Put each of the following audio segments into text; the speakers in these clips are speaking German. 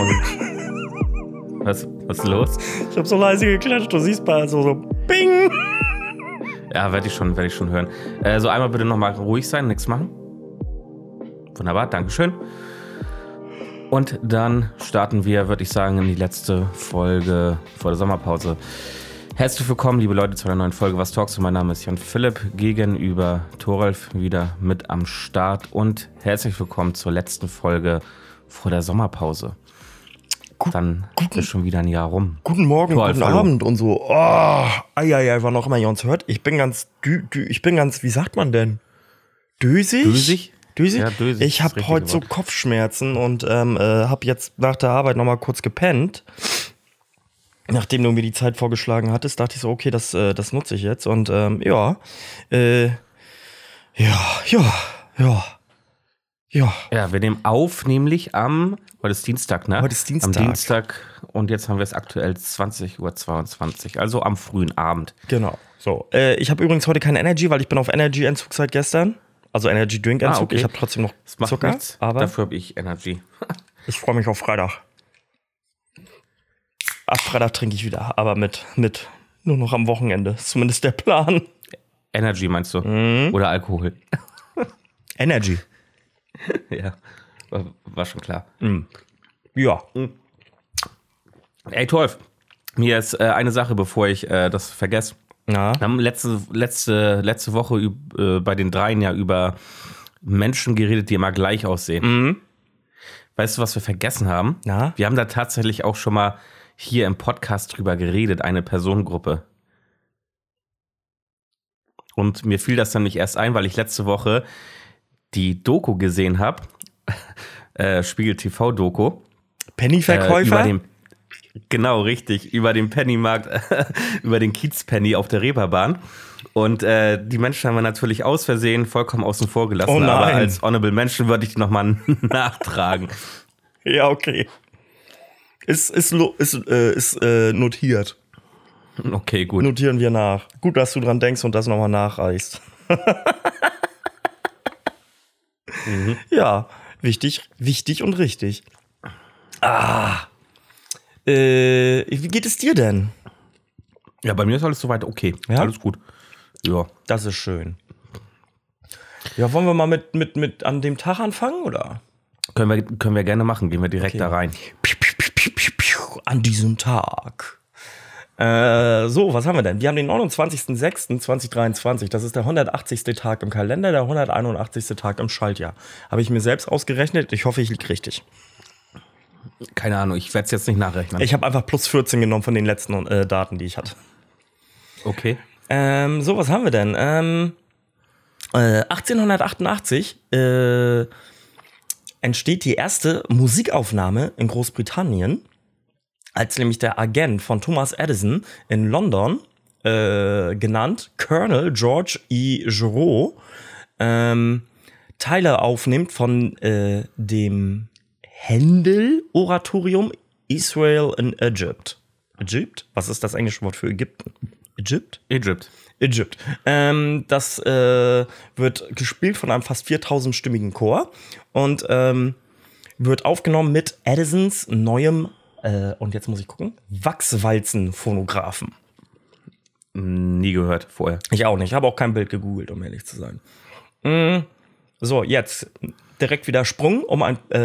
Und was, was ist los? Ich habe so leise geklatscht, du siehst mal so, so Bing. Ja, werde ich schon, werde ich schon hören. Äh, so einmal bitte nochmal ruhig sein, nichts machen. Wunderbar, Dankeschön. Und dann starten wir, würde ich sagen, in die letzte Folge vor der Sommerpause. Herzlich willkommen, liebe Leute, zu einer neuen Folge Was Talks. Mein Name ist Jan Philipp, gegenüber Thoralf wieder mit am Start. Und herzlich willkommen zur letzten Folge vor der Sommerpause. Gut, Dann ist schon wieder ein Jahr rum. Guten Morgen, Toll, guten. Abend und so. Oh, eieiei, wann auch immer ihr uns hört. Ich bin ganz, dü, dü, ich bin ganz, wie sagt man denn? Dösig? Dösig? Dösig? Ja, dösig Ich habe heute so. Kopfschmerzen und ähm, äh, habe jetzt nach der Arbeit nochmal kurz gepennt. Nachdem du mir die Zeit vorgeschlagen hattest, dachte ich so, okay, das, äh, das nutze ich jetzt. Und ähm, ja, äh, ja, ja, ja, ja. Ja, wir nehmen auf, nämlich am, heute ist Dienstag, ne? Heute ist Dienstag. Am Dienstag und jetzt haben wir es aktuell 20.22 Uhr, also am frühen Abend. Genau. So. Äh, ich habe übrigens heute keine Energy, weil ich bin auf Energy-Entzug seit gestern. Also Energy Drink Entzug. Ah, okay. Ich habe trotzdem noch Das macht Zucker, nichts, aber dafür habe ich Energy. ich freue mich auf Freitag. Ab Freitag trinke ich wieder, aber mit, mit nur noch am Wochenende. Ist zumindest der Plan. Energy meinst du? Mhm. Oder Alkohol? Energy. ja, war, war schon klar. Ja. Ey, Torf, mir ist äh, eine Sache, bevor ich äh, das vergesse. Na, Wir haben letzte, letzte, letzte Woche äh, bei den dreien ja über Menschen geredet, die immer gleich aussehen. Weißt du, was wir vergessen haben? Na? Wir haben da tatsächlich auch schon mal hier im Podcast drüber geredet, eine Personengruppe. Und mir fiel das dann nicht erst ein, weil ich letzte Woche die Doku gesehen habe, äh, Spiegel TV Doku. Äh, Pennyverkäufer? den, genau, richtig. Über den Pennymarkt, über den Kiezpenny auf der Reeperbahn. Und äh, die Menschen haben wir natürlich aus Versehen vollkommen außen vor gelassen. Oh aber als Honorable Menschen würde ich die nochmal nachtragen. ja, okay. Ist, ist, ist, äh, ist äh, notiert. Okay, gut. Notieren wir nach. Gut, dass du dran denkst und das nochmal nachreichst. Ja, wichtig, wichtig und richtig. Ah. Äh, wie geht es dir denn? Ja, bei mir ist alles soweit okay. Ja? Alles gut. Ja. Das ist schön. Ja, wollen wir mal mit, mit, mit an dem Tag anfangen, oder? Können wir, können wir gerne machen. Gehen wir direkt da rein. An diesem Tag. Äh, so, was haben wir denn? Wir haben den 29.06.2023. Das ist der 180. Tag im Kalender, der 181. Tag im Schaltjahr. Habe ich mir selbst ausgerechnet. Ich hoffe, ich liege richtig. Keine Ahnung, ich werde es jetzt nicht nachrechnen. Ich habe einfach plus 14 genommen von den letzten äh, Daten, die ich hatte. okay. Ähm, so, was haben wir denn? Ähm, äh, 1888 äh, entsteht die erste Musikaufnahme in Großbritannien, als nämlich der Agent von Thomas Edison in London, äh, genannt Colonel George E. Giraud, ähm, Teile aufnimmt von äh, dem Händel-Oratorium Israel in Egypt. Egypt? Was ist das englische Wort für Ägypten? Egypt? Egypt. Egypt. Ähm, das äh, wird gespielt von einem fast 4000-stimmigen Chor und ähm, wird aufgenommen mit Edisons neuem, äh, und jetzt muss ich gucken, Wachswalzen-Phonographen. Nie gehört vorher. Ich auch nicht. Ich habe auch kein Bild gegoogelt, um ehrlich zu sein. Mm, So, jetzt direkt wieder Sprung um ein, äh,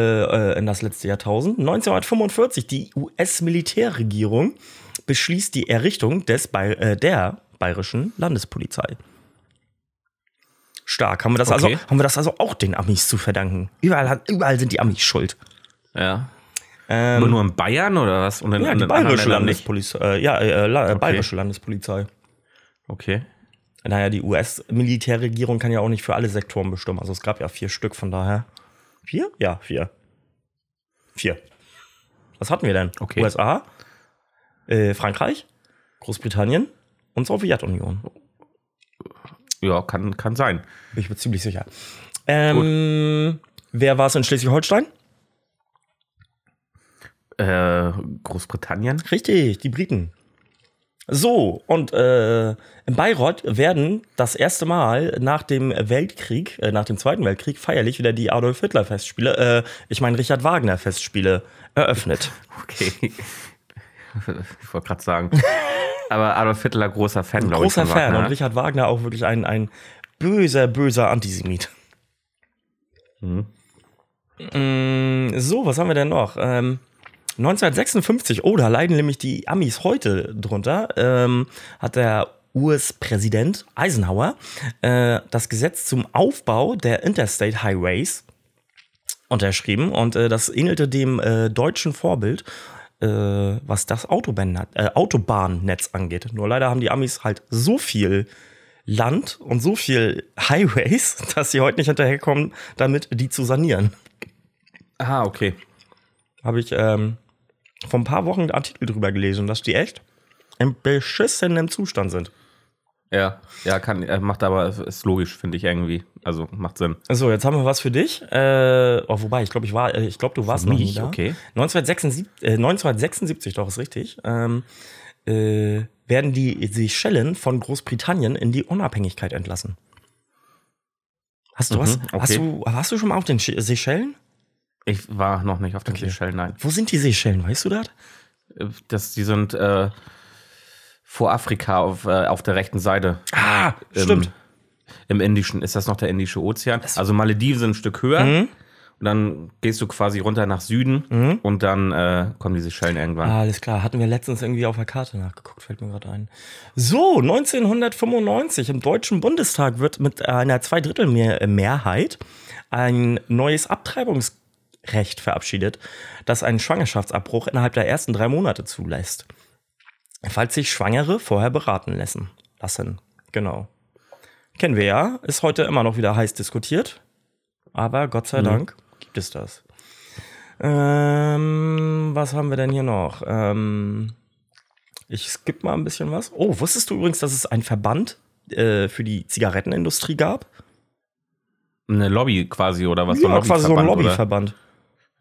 äh, in das letzte Jahrtausend. 1945, die US-Militärregierung beschließt die Errichtung des äh, der bayerischen Landespolizei. Stark. Haben wir, das Okay. also, haben wir das also auch den Amis zu verdanken? Überall, hat- überall sind die Amis schuld. Ja. Ähm, Aber nur in Bayern oder was? Und in, ja, die bayerische? Landespolizei. Äh, ja, äh, La äh, bayerische Landespolizei. Okay. Naja, die US-Militärregierung kann ja auch nicht für alle Sektoren bestimmen. Also es gab ja vier Stück, von daher. Vier? Ja, vier. Vier. Was hatten wir denn? Okay. USA, äh, Frankreich, Großbritannien und Sowjetunion. Ja, kann, kann sein. Bin ich mir ziemlich sicher. Ähm, wer war es in Schleswig-Holstein? Äh, Großbritannien? Richtig, die Briten. So, und äh, in Bayreuth werden das erste Mal nach dem Weltkrieg, äh, nach dem Zweiten Weltkrieg, feierlich wieder die Adolf Hitler Festspiele, äh, ich meine Richard Wagner Festspiele eröffnet. Okay. Ich wollte gerade sagen. Aber Adolf Hitler, großer Fan, glaube ich. Großer Fan Wagner. und Richard Wagner auch wirklich ein, ein böser, böser Antisemit. Mhm. Mm, So, was haben wir denn noch? Ähm, 1956, oh, da leiden nämlich die Amis heute drunter, ähm, hat der US-Präsident Eisenhower äh, das Gesetz zum Aufbau der Interstate Highways unterschrieben und äh, das ähnelte dem äh, deutschen Vorbild, äh, was das äh, Autobahnnetz angeht. Nur leider haben die Amis halt so viel Land und so viel Highways, dass sie heute nicht hinterherkommen, damit die zu sanieren. Ah, okay. Habe ich ähm, vor ein paar Wochen einen Artikel drüber gelesen, dass die echt in beschissenem Zustand sind. Ja, ja, kann, äh, macht aber, ist logisch, finde ich irgendwie. Also macht Sinn. So, jetzt haben wir was für dich. Äh, oh, wobei, ich glaube, ich war, äh, ich glaube, du warst noch nie mich? da. Okay. 1976, äh, 1976, doch, ist richtig, ähm, äh, werden die Seychellen von Großbritannien in die Unabhängigkeit entlassen. Hast du Mhm, was? okay. Hast du, warst du schon mal auf den Seychellen? Ich war noch nicht auf den Okay. Seychellen, nein. Wo sind die Seychellen? Weißt du das? Äh, Das, die sind äh, vor Afrika auf, äh, auf der rechten Seite. Ah, Im- stimmt. Im Indischen, ist das noch der Indische Ozean? Also Malediven sind ein Stück höher. Mhm. Und dann gehst du quasi runter nach Süden und dann äh, kommen die Seychellen irgendwann. Ah, alles klar. Hatten wir letztens irgendwie auf der Karte nachgeguckt, fällt mir gerade ein. So, 1995 im Deutschen Bundestag wird mit einer Zweidrittelmehrheit ein neues Abtreibungsrecht verabschiedet, das einen Schwangerschaftsabbruch innerhalb der ersten drei Monate zulässt. Falls sich Schwangere vorher beraten lassen. lassen. Genau. Kennen wir ja, ist heute immer noch wieder heiß diskutiert. Aber Gott sei Dank gibt es das. Ähm, was haben wir denn hier noch? Ähm, ich skippe mal ein bisschen was. Oh, wusstest du übrigens, dass es einen Verband äh, für die Zigarettenindustrie gab? Eine Lobby quasi oder was? ja, quasi so ein Lobbyverband,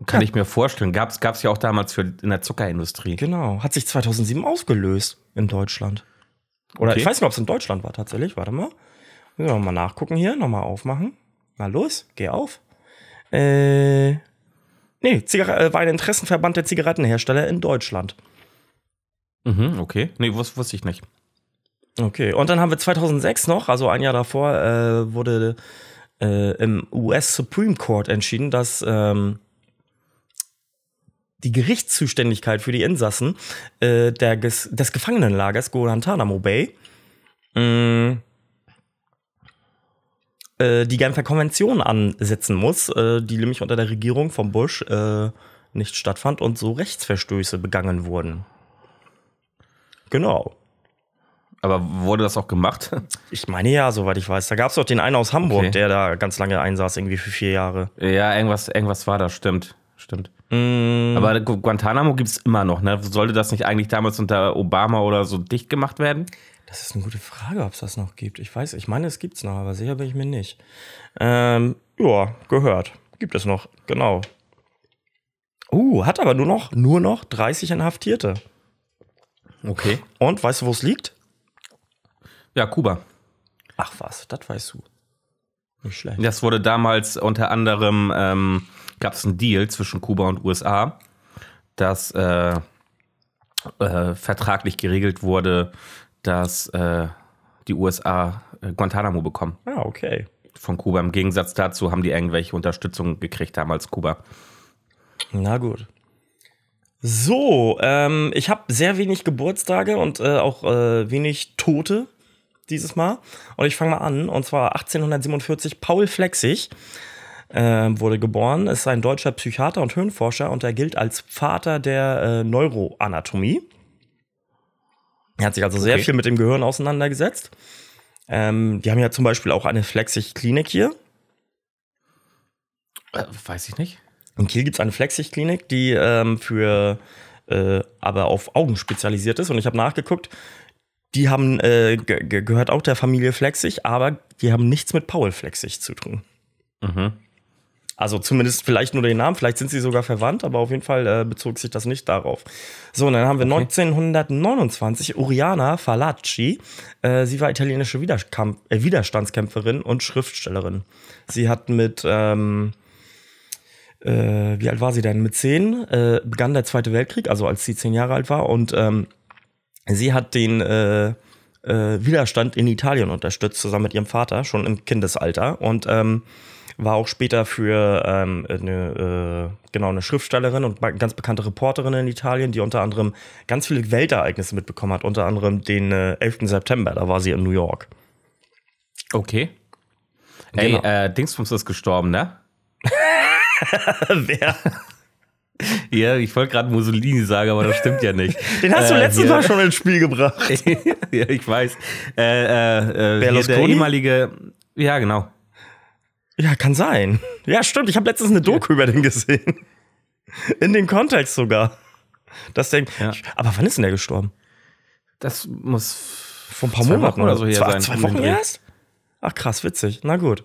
Kann ich mir vorstellen. Gab es ja auch damals für, in der Zuckerindustrie. Genau. Hat sich 2007 aufgelöst in Deutschland. Oder Okay. ich weiß nicht, ob es in Deutschland war tatsächlich. Warte mal. Müssen wir mal nachgucken hier. Nochmal aufmachen. Na los, geh auf. Äh. Nee, Zigar äh, war ein Interessenverband der Zigarettenhersteller in Deutschland. Mhm, okay. Nee, wus wusste ich nicht. Okay, und dann haben wir 2006 noch, also ein Jahr davor, äh, wurde äh, im US Supreme Court entschieden, dass ähm, die Gerichtszuständigkeit für die Insassen äh, der des Gefangenenlagers Guantanamo Bay mh, äh, die Genfer Konvention ansetzen muss, äh, die nämlich unter der Regierung von Bush äh, nicht stattfand und so Rechtsverstöße begangen wurden. Genau. Aber wurde das auch gemacht? Ich meine ja, soweit ich weiß. Da gab es doch den einen aus Hamburg, Okay. der da ganz lange einsaß, irgendwie für vier Jahre. ja, irgendwas, irgendwas war da, stimmt. Stimmt. Mm, Aber Gu- Guantanamo gibt es immer noch, ne? Sollte das nicht eigentlich damals unter Obama oder so dicht gemacht werden? das ist eine gute Frage, ob es das noch gibt. Ich weiß, ich meine, es gibt es noch, aber sicher bin ich mir nicht. Ähm, ja, gehört. Gibt es noch, genau. Uh, hat aber nur noch, nur noch 30 Inhaftierte. Okay. Und weißt du, wo es liegt? Ja, Kuba. Ach was, das weißt du. Nicht schlecht. Das wurde damals unter anderem, ähm, gab es einen Deal zwischen Kuba und USA, dass äh, äh, vertraglich geregelt wurde, dass äh, die USA äh, Guantanamo bekommen Ah, okay. von Kuba. Im Gegensatz dazu haben die irgendwelche Unterstützung gekriegt damals Kuba. Na gut. So, ähm, ich habe sehr wenig Geburtstage und äh, auch äh, wenig Tote dieses Mal. Und ich fange mal an. Und zwar 1847 Paul Flexig wurde geboren, ist ein deutscher Psychiater und Hirnforscher und er gilt als Vater der äh, Neuroanatomie. Er hat sich also sehr Okay. viel mit dem Gehirn auseinandergesetzt. Ähm, die haben ja zum Beispiel auch eine Flexig-Klinik hier. Äh, weiß ich nicht. In Kiel gibt es eine Flexig-Klinik, die ähm, für äh, aber auf Augen spezialisiert ist. Und ich habe nachgeguckt, die haben äh, ge ge- gehört auch der Familie Flexig, aber die haben nichts mit Paul Flexig zu tun. Mhm. Also zumindest vielleicht nur den Namen, vielleicht sind sie sogar verwandt, aber auf jeden Fall äh, bezog sich das nicht darauf. So, und dann haben wir Okay. 1929 Oriana Falacci. Äh, sie war italienische Widerkamp äh, Widerstandskämpferin und Schriftstellerin. Sie hat mit, ähm, äh, wie alt war sie denn? Mit zehn äh, begann der Zweite Weltkrieg, also als sie zehn Jahre alt war. Und ähm, sie hat den äh, Widerstand in Italien unterstützt, zusammen mit ihrem Vater, schon im Kindesalter. Und ähm, war auch später für ähm, eine, äh, genau, eine Schriftstellerin und ganz bekannte Reporterin in Italien, die unter anderem ganz viele Weltereignisse mitbekommen hat, unter anderem den äh, 11. September, da war sie in New York. Okay. Ey, Genau. äh, Dingsbums ist gestorben, ne? Wer? Ja, ich wollte gerade Mussolini sagen, aber das stimmt ja nicht. Den hast du Äh, letztes Mal schon ins Spiel gebracht. ja, ich weiß. Äh, äh, äh, hier der Berlusconi? ehemalige. Ja, genau. Ja, kann sein. Ja, stimmt. Ich habe letztens eine Doku über den gesehen. In dem Kontext sogar. Das Ding. Ja. Aber wann ist denn der gestorben? Das muss Vor ein paar Monaten Wochen oder so hier zwei, sein, Zwei Wochen erst? Ach krass, witzig. Na gut.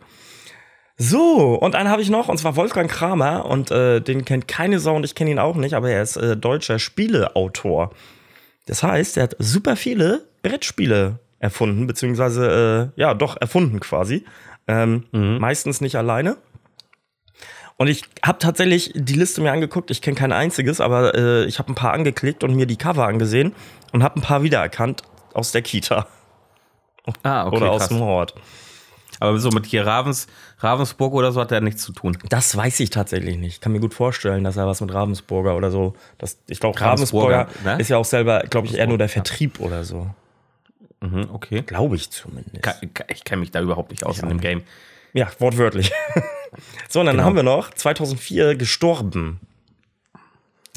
So, und einen habe ich noch, und zwar Wolfgang Kramer. Und äh, den kennt keine Sau und ich kenne ihn auch nicht, aber er ist äh, deutscher Spieleautor. Das heißt, er hat super viele Brettspiele erfunden, beziehungsweise, äh, ja, doch erfunden quasi. Ähm, Meistens nicht alleine. Und ich habe tatsächlich die Liste mir angeguckt. Ich kenne kein einziges, aber äh, ich habe ein paar angeklickt und mir die Cover angesehen und habe ein paar wiedererkannt aus der Kita Ah, okay. oder aus krass. dem Hort. Aber so mit hier Ravens, Ravensburg oder so hat er nichts zu tun. Das weiß ich tatsächlich nicht. Ich kann mir gut vorstellen, dass er was mit Ravensburger oder so. Das, ich glaube, Ravensburger, Ravensburger ne? ist ja auch selber, glaube ich, eher nur der Vertrieb oder so. Mhm, okay. Glaube ich zumindest. Ka- Ich kenne mich da überhaupt nicht aus Ich in dem. Game. Ja, wortwörtlich. so, und dann Genau. haben wir noch 2004 gestorben.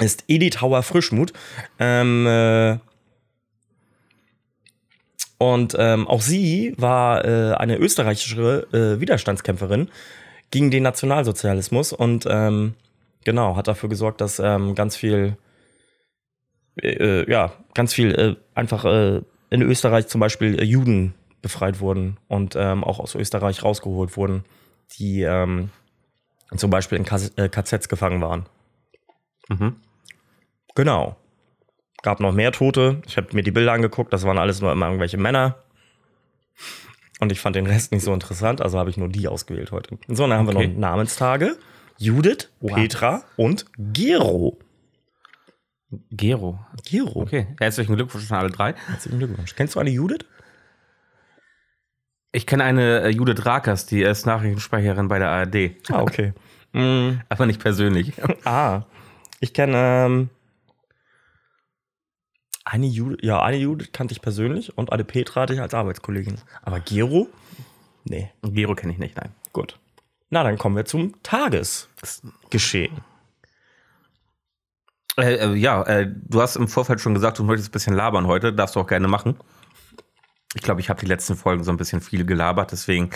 Ist Edith Hauer-Frischmuth. Ähm, äh, und ähm, auch sie war äh, eine österreichische äh, Widerstandskämpferin gegen den Nationalsozialismus und ähm, genau, hat dafür gesorgt, dass ähm, ganz viel, äh, äh, ja, ganz viel äh, einfach äh, in Österreich zum Beispiel äh, Juden befreit wurden und ähm, auch aus Österreich rausgeholt wurden, die ähm, zum Beispiel in KZ, äh, KZs gefangen waren. Mhm. Genau. Gab noch mehr Tote. Ich habe mir die Bilder angeguckt, das waren alles nur immer irgendwelche Männer. Und ich fand den Rest nicht so interessant, also habe ich nur die ausgewählt heute. So, dann haben wir Okay. noch Namenstage. Judith, Wow. Petra und Gero. Gero. Gero. Okay. Herzlichen Glückwunsch an alle drei. Herzlichen Glückwunsch. Kennst du eine Judith? Ich kenne eine äh, Judith Rakers, die ist Nachrichtensprecherin bei der ARD. Ah, okay. mm, Aber nicht persönlich. ah, ich kenne ähm, eine Judith, ja, eine Judith kannte ich persönlich und eine Petra hatte ich als Arbeitskollegin. Aber Gero? Nee. Gero kenne ich nicht, nein. Gut. Na, dann kommen wir zum Tagesgeschehen. Äh, äh, ja, äh, du hast im Vorfeld schon gesagt, du möchtest ein bisschen labern heute. Darfst du auch gerne machen. Ich glaube, ich habe die letzten Folgen so ein bisschen viel gelabert, deswegen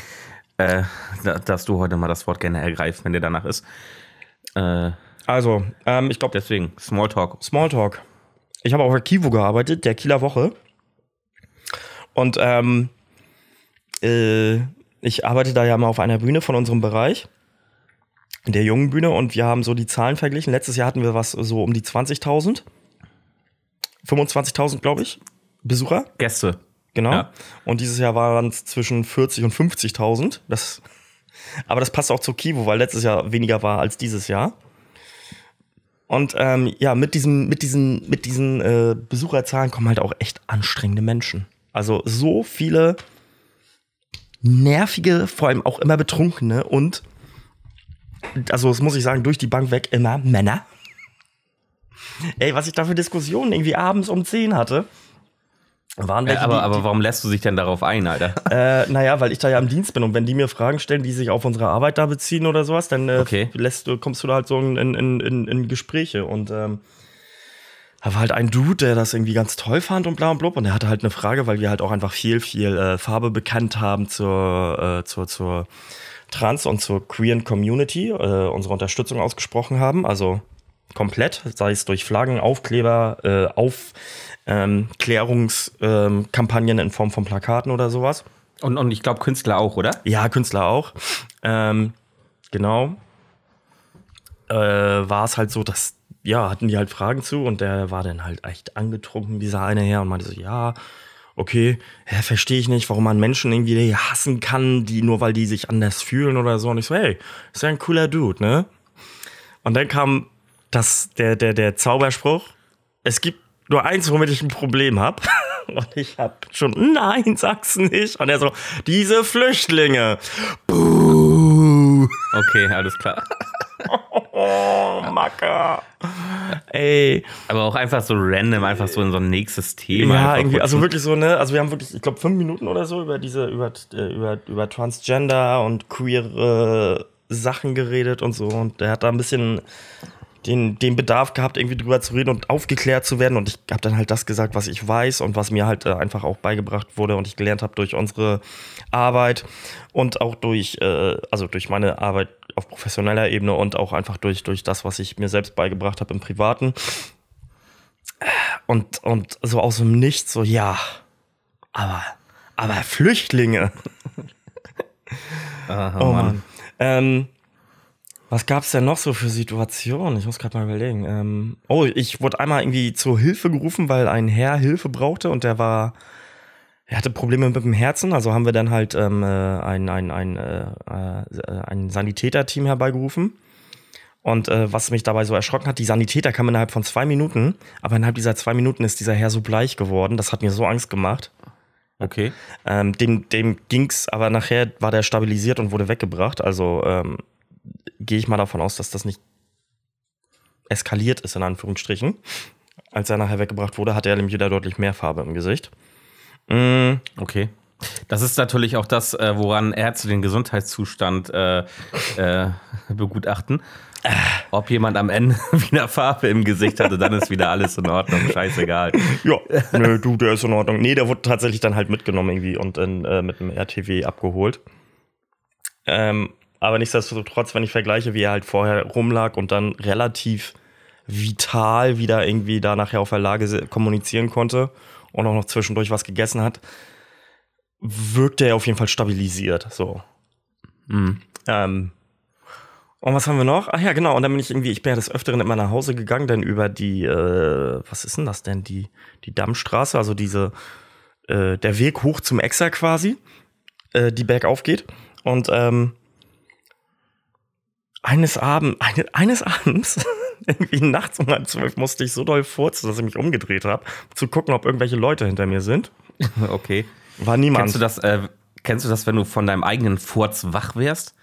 äh, da- darfst du heute mal das Wort gerne ergreifen, wenn dir danach ist. Äh, Also, ähm, ich glaube, deswegen, Smalltalk. Smalltalk. Ich habe auf der Kivo gearbeitet, der Kieler Woche. Und ähm, äh, ich arbeite da ja mal auf einer Bühne von unserem Bereich, der jungen Bühne, und wir haben so die Zahlen verglichen. Letztes Jahr hatten wir was so um die 20.000. 25.000, glaube ich, Besucher. Gäste. Genau. Ja. Und dieses Jahr waren es zwischen 40 und 50.000. Das, aber das passt auch zur Kivo, weil letztes Jahr weniger war als dieses Jahr. Und ähm, ja, mit diesen, mit diesen, mit diesen äh, Besucherzahlen kommen halt auch echt anstrengende Menschen. Also so viele nervige, vor allem auch immer betrunkene und also das muss ich sagen, durch die Bank weg immer Männer. Ey, was ich da für Diskussionen irgendwie abends um 10 hatte. Waren Äh, welche, aber, die- aber warum lässt du dich denn darauf ein, Alter? äh, naja, weil ich da ja im Dienst bin und wenn die mir Fragen stellen, die sich auf unsere Arbeit da beziehen oder sowas, dann äh, Okay. lässt kommst du da halt so in, in, in, in Gespräche und ähm, da war halt ein Dude, der das irgendwie ganz toll fand und bla und blub und der hatte halt eine Frage, weil wir halt auch einfach viel, viel äh, Farbe bekannt haben zur, äh, zur, zur Trans- und zur queeren Community, äh, unsere Unterstützung ausgesprochen haben, also komplett, sei es durch Flaggen, Aufkleber, äh, Aufklärungskampagnen ähm, Kampagnen in Form von Plakaten oder sowas. Und, und ich glaube, Künstler auch, oder? Ja, Künstler auch. Ähm, genau. äh, war es halt so, dass, ja, hatten die halt Fragen zu und der war dann halt echt angetrunken, dieser eine Herr, und meinte so, ja, okay, ja, verstehe ich nicht, warum man Menschen irgendwie hassen kann, die nur weil die sich anders fühlen oder so. Und ich so, hey, ist ja ein cooler Dude, ne? Und dann kam das, der, der, der Zauberspruch, es gibt nur eins, womit ich ein Problem habe. Und ich hab schon, nein, sag's nicht. Und er so, diese Flüchtlinge. Buh. Okay, alles klar. Oh, Macker. Ey. Aber auch einfach so random, einfach so in so ein nächstes Thema. Ja, irgendwie, also wirklich so, ne? Also wir haben wirklich, ich glaube, fünf Minuten oder so über diese, über, äh, über, über Transgender und queere Sachen geredet und so. Und der hat da ein bisschen den, den Bedarf gehabt, irgendwie drüber zu reden und aufgeklärt zu werden. Und ich habe dann halt das gesagt, was ich weiß und was mir halt äh, einfach auch beigebracht wurde und ich gelernt habe durch unsere Arbeit und auch durch, äh, also durch meine Arbeit auf professioneller Ebene und auch einfach durch, durch das, was ich mir selbst beigebracht habe im Privaten. Und, und so aus dem Nichts, so, ja, aber, aber Flüchtlinge. Aha, Oh Mann. Mann. Ähm, was gab's denn noch so für Situationen? Ich muss gerade mal überlegen. Ähm, oh, ich wurde einmal irgendwie zur Hilfe gerufen, weil ein Herr Hilfe brauchte und der war, er hatte Probleme mit dem Herzen. Also haben wir dann halt ähm, äh, ein, ein, ein, äh, äh, ein Sanitäterteam herbeigerufen. Und äh, was mich dabei so erschrocken hat, die Sanitäter kamen innerhalb von zwei Minuten, aber innerhalb dieser zwei Minuten ist dieser Herr so bleich geworden. Das hat mir so Angst gemacht. Okay. Ähm, dem, dem ging's, aber nachher war der stabilisiert und wurde weggebracht. Also ähm, gehe ich mal davon aus, dass das nicht eskaliert ist, in Anführungsstrichen. Als er nachher weggebracht wurde, hatte er nämlich wieder deutlich mehr Farbe im Gesicht. Mm, Okay. Das ist natürlich auch das, äh, woran Ärzte den Gesundheitszustand äh, äh, begutachten. Ob jemand am Ende wieder Farbe im Gesicht hatte, dann ist wieder alles in Ordnung. Scheißegal. ja, nö, du, der ist in Ordnung. Nee, der wurde tatsächlich dann halt mitgenommen irgendwie und dann äh, mit dem RTW abgeholt. Ähm, aber nichtsdestotrotz, wenn ich vergleiche, wie er halt vorher rumlag und dann relativ vital wieder irgendwie da nachher auf der Lage kommunizieren konnte und auch noch zwischendurch was gegessen hat, wirkte er auf jeden Fall stabilisiert. So. Mhm. Ähm, und was haben wir noch? Ach ja, genau. Und dann bin ich irgendwie, ich bin ja des Öfteren immer nach Hause gegangen, dann über die, äh, was ist denn das denn? Die, die Dammstraße, also diese, äh, der Weg hoch zum Exer quasi, äh, die bergauf geht. Und ähm, eines Abends, eine, eines Abends, irgendwie nachts um halb zwölf, musste ich so doll furzen, dass ich mich umgedreht habe, zu gucken, ob irgendwelche Leute hinter mir sind. Okay. War niemand. Kennst du das, äh, kennst du das, wenn du von deinem eigenen Furz wach wärst?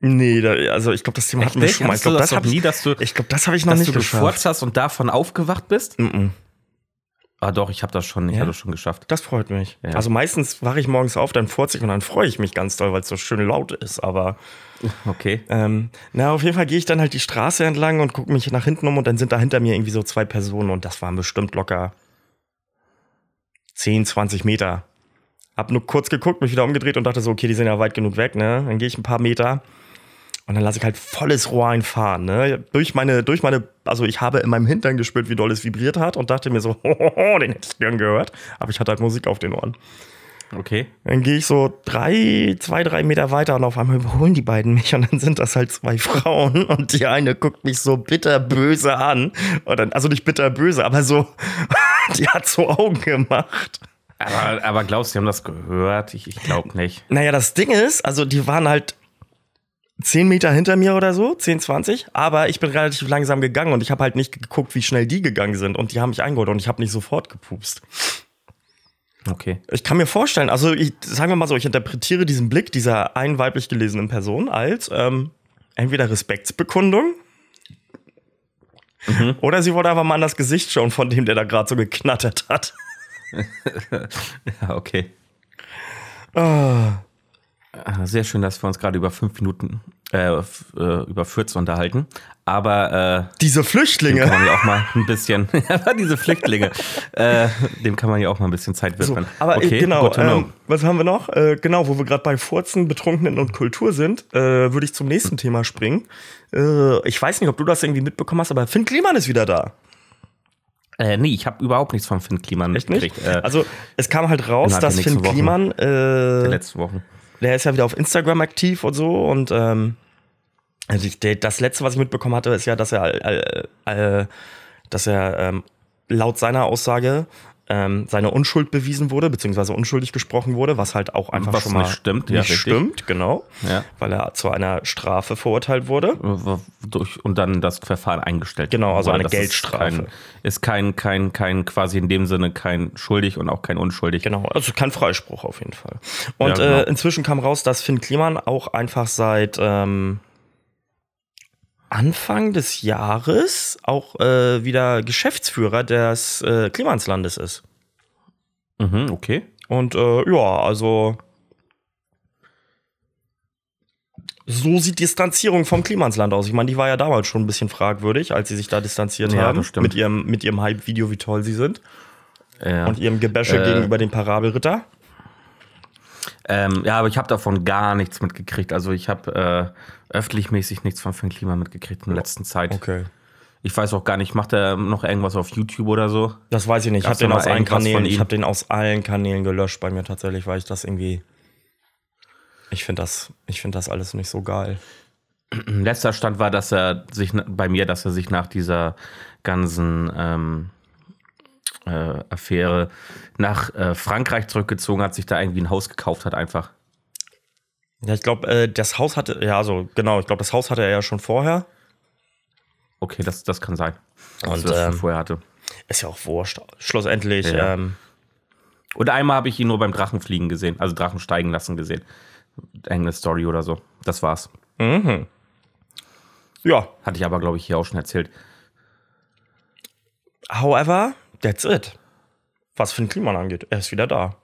Nee, da, also ich glaube, das Thema hatten wir schon mal. Ich glaube, das, das habe nie, ich, dass du, ich, glaub, das hab ich noch dass nicht du gefurzt hast und davon aufgewacht bist? Mm-mm. Ah doch, ich habe das schon, ich Ja? habe das schon geschafft. Das freut mich. Ja. Also meistens wache ich morgens auf, dann ich und dann freue ich mich ganz doll, weil es so schön laut ist. Aber Okay. ähm, na, auf jeden Fall gehe ich dann halt die Straße entlang und gucke mich nach hinten um und dann sind da hinter mir irgendwie so zwei Personen und das waren bestimmt locker 10, 20 Meter. Hab nur kurz geguckt, mich wieder umgedreht und dachte so, okay, die sind ja weit genug weg, ne? Dann gehe ich ein paar Meter und dann lasse ich halt volles Rohr einfahren, ne? Durch meine, durch meine, also ich habe in meinem Hintern gespürt, wie doll es vibriert hat und dachte mir so, hohoho, den hätte ich gern gehört. Aber ich hatte halt Musik auf den Ohren. Okay. Dann gehe ich so drei, zwei, drei Meter weiter und auf einmal überholen die beiden mich und dann sind das halt zwei Frauen und die eine guckt mich so bitterböse an. Oder, also nicht bitterböse, aber so, die hat so Augen gemacht. Aber, aber glaubst du, die haben das gehört? Ich, ich glaube nicht. Naja, das Ding ist, also die waren halt zehn Meter hinter mir oder so, 10, 20, aber ich bin relativ langsam gegangen und ich habe halt nicht geguckt, wie schnell die gegangen sind und die haben mich eingeholt und ich habe nicht sofort gepupst. Okay. Ich kann mir vorstellen, also ich, sagen wir mal so, ich interpretiere diesen Blick dieser einen weiblich gelesenen Person als ähm, entweder Respektsbekundung oder sie wollte einfach mal an das Gesicht schauen von dem, der da gerade so geknattert hat. Ja, okay. Ah. Ah, Sehr schön, dass wir uns gerade über fünf Minuten äh, äh, über Fürze unterhalten. Aber äh, Diese dem kann Flüchtlinge. man ja auch mal ein bisschen, diese Flüchtlinge, äh, dem kann man ja auch mal ein bisschen Zeit So, widmen. aber äh, genau, to know. ähm, was haben wir noch? Äh, genau, wo wir gerade bei Furzen, Betrunkenen und Kultur sind, äh, würde ich zum nächsten Thema springen. Äh, ich weiß nicht, ob du das irgendwie mitbekommen hast, aber Finn Kliman ist wieder da. äh, nee, ich habe überhaupt nichts von Finn Kliman mitgekriegt. Äh, also es kam halt raus, der dass Finn. Kliman, der äh, letzten Wochen. Der ist ja wieder auf Instagram aktiv und so und ähm, Also ich, der, das letzte, was ich mitbekommen hatte, ist ja, dass er, äh, äh, dass er ähm, laut seiner Aussage ähm, seine Unschuld bewiesen wurde, beziehungsweise unschuldig gesprochen wurde, was halt auch einfach Was schon mal nicht stimmt, nicht ja, stimmt, genau, Ja. weil er zu einer Strafe verurteilt wurde. Und dann das Verfahren eingestellt. Genau, also wurde. eine Das ist Geldstrafe. Kein, ist kein, kein, kein, quasi in dem Sinne kein schuldig und auch kein unschuldig. Genau, also kein Freispruch auf jeden Fall. Und Ja, genau. äh, inzwischen kam raus, dass Finn Kliman auch einfach seit ähm, Anfang des Jahres auch äh, wieder Geschäftsführer des äh, Klimanslandes ist. Mhm, okay. Und äh, ja, also so sieht Distanzierung vom Klimansland aus. Ich meine, die war ja damals schon ein bisschen fragwürdig, als sie sich da distanziert Ja, haben mit ihrem mit ihrem Hype-Video, wie toll sie sind Ja. und ihrem Gebäsche Äh, gegenüber dem Parabelritter. Ähm, ja, aber ich habe davon gar nichts mitgekriegt. Also ich habe äh, öffentlichmäßig nichts von Finn Klima mitgekriegt in der letzten Zeit. Okay. Ich weiß auch gar nicht, macht er noch irgendwas auf YouTube oder so? Das weiß ich nicht. Ich habe den aus allen Kanälen, ich habe den aus allen Kanälen gelöscht bei mir tatsächlich, weil ich das irgendwie ich finde das ich finde das alles nicht so geil. Letzter Stand war, dass er sich bei mir, dass er sich nach dieser ganzen ähm, äh, Affäre nach äh, Frankreich zurückgezogen hat, sich da irgendwie ein Haus gekauft hat, einfach. Ja, ich glaube, äh, das Haus hatte ja, also genau, ich glaube, das Haus hatte er ja schon vorher. Okay, das, das kann sein. Dass Und, er das ähm, vorher hatte. Ist ja auch wurscht. Schlussendlich Ja. ähm, Und einmal habe ich ihn nur beim Drachenfliegen gesehen, also Drachen steigen lassen gesehen. Irgendeine Story oder so. Das war's. ja, Hatte ich aber, glaube ich, hier auch schon erzählt. however, that's it. Was Finn Kliman angeht, er ist wieder da.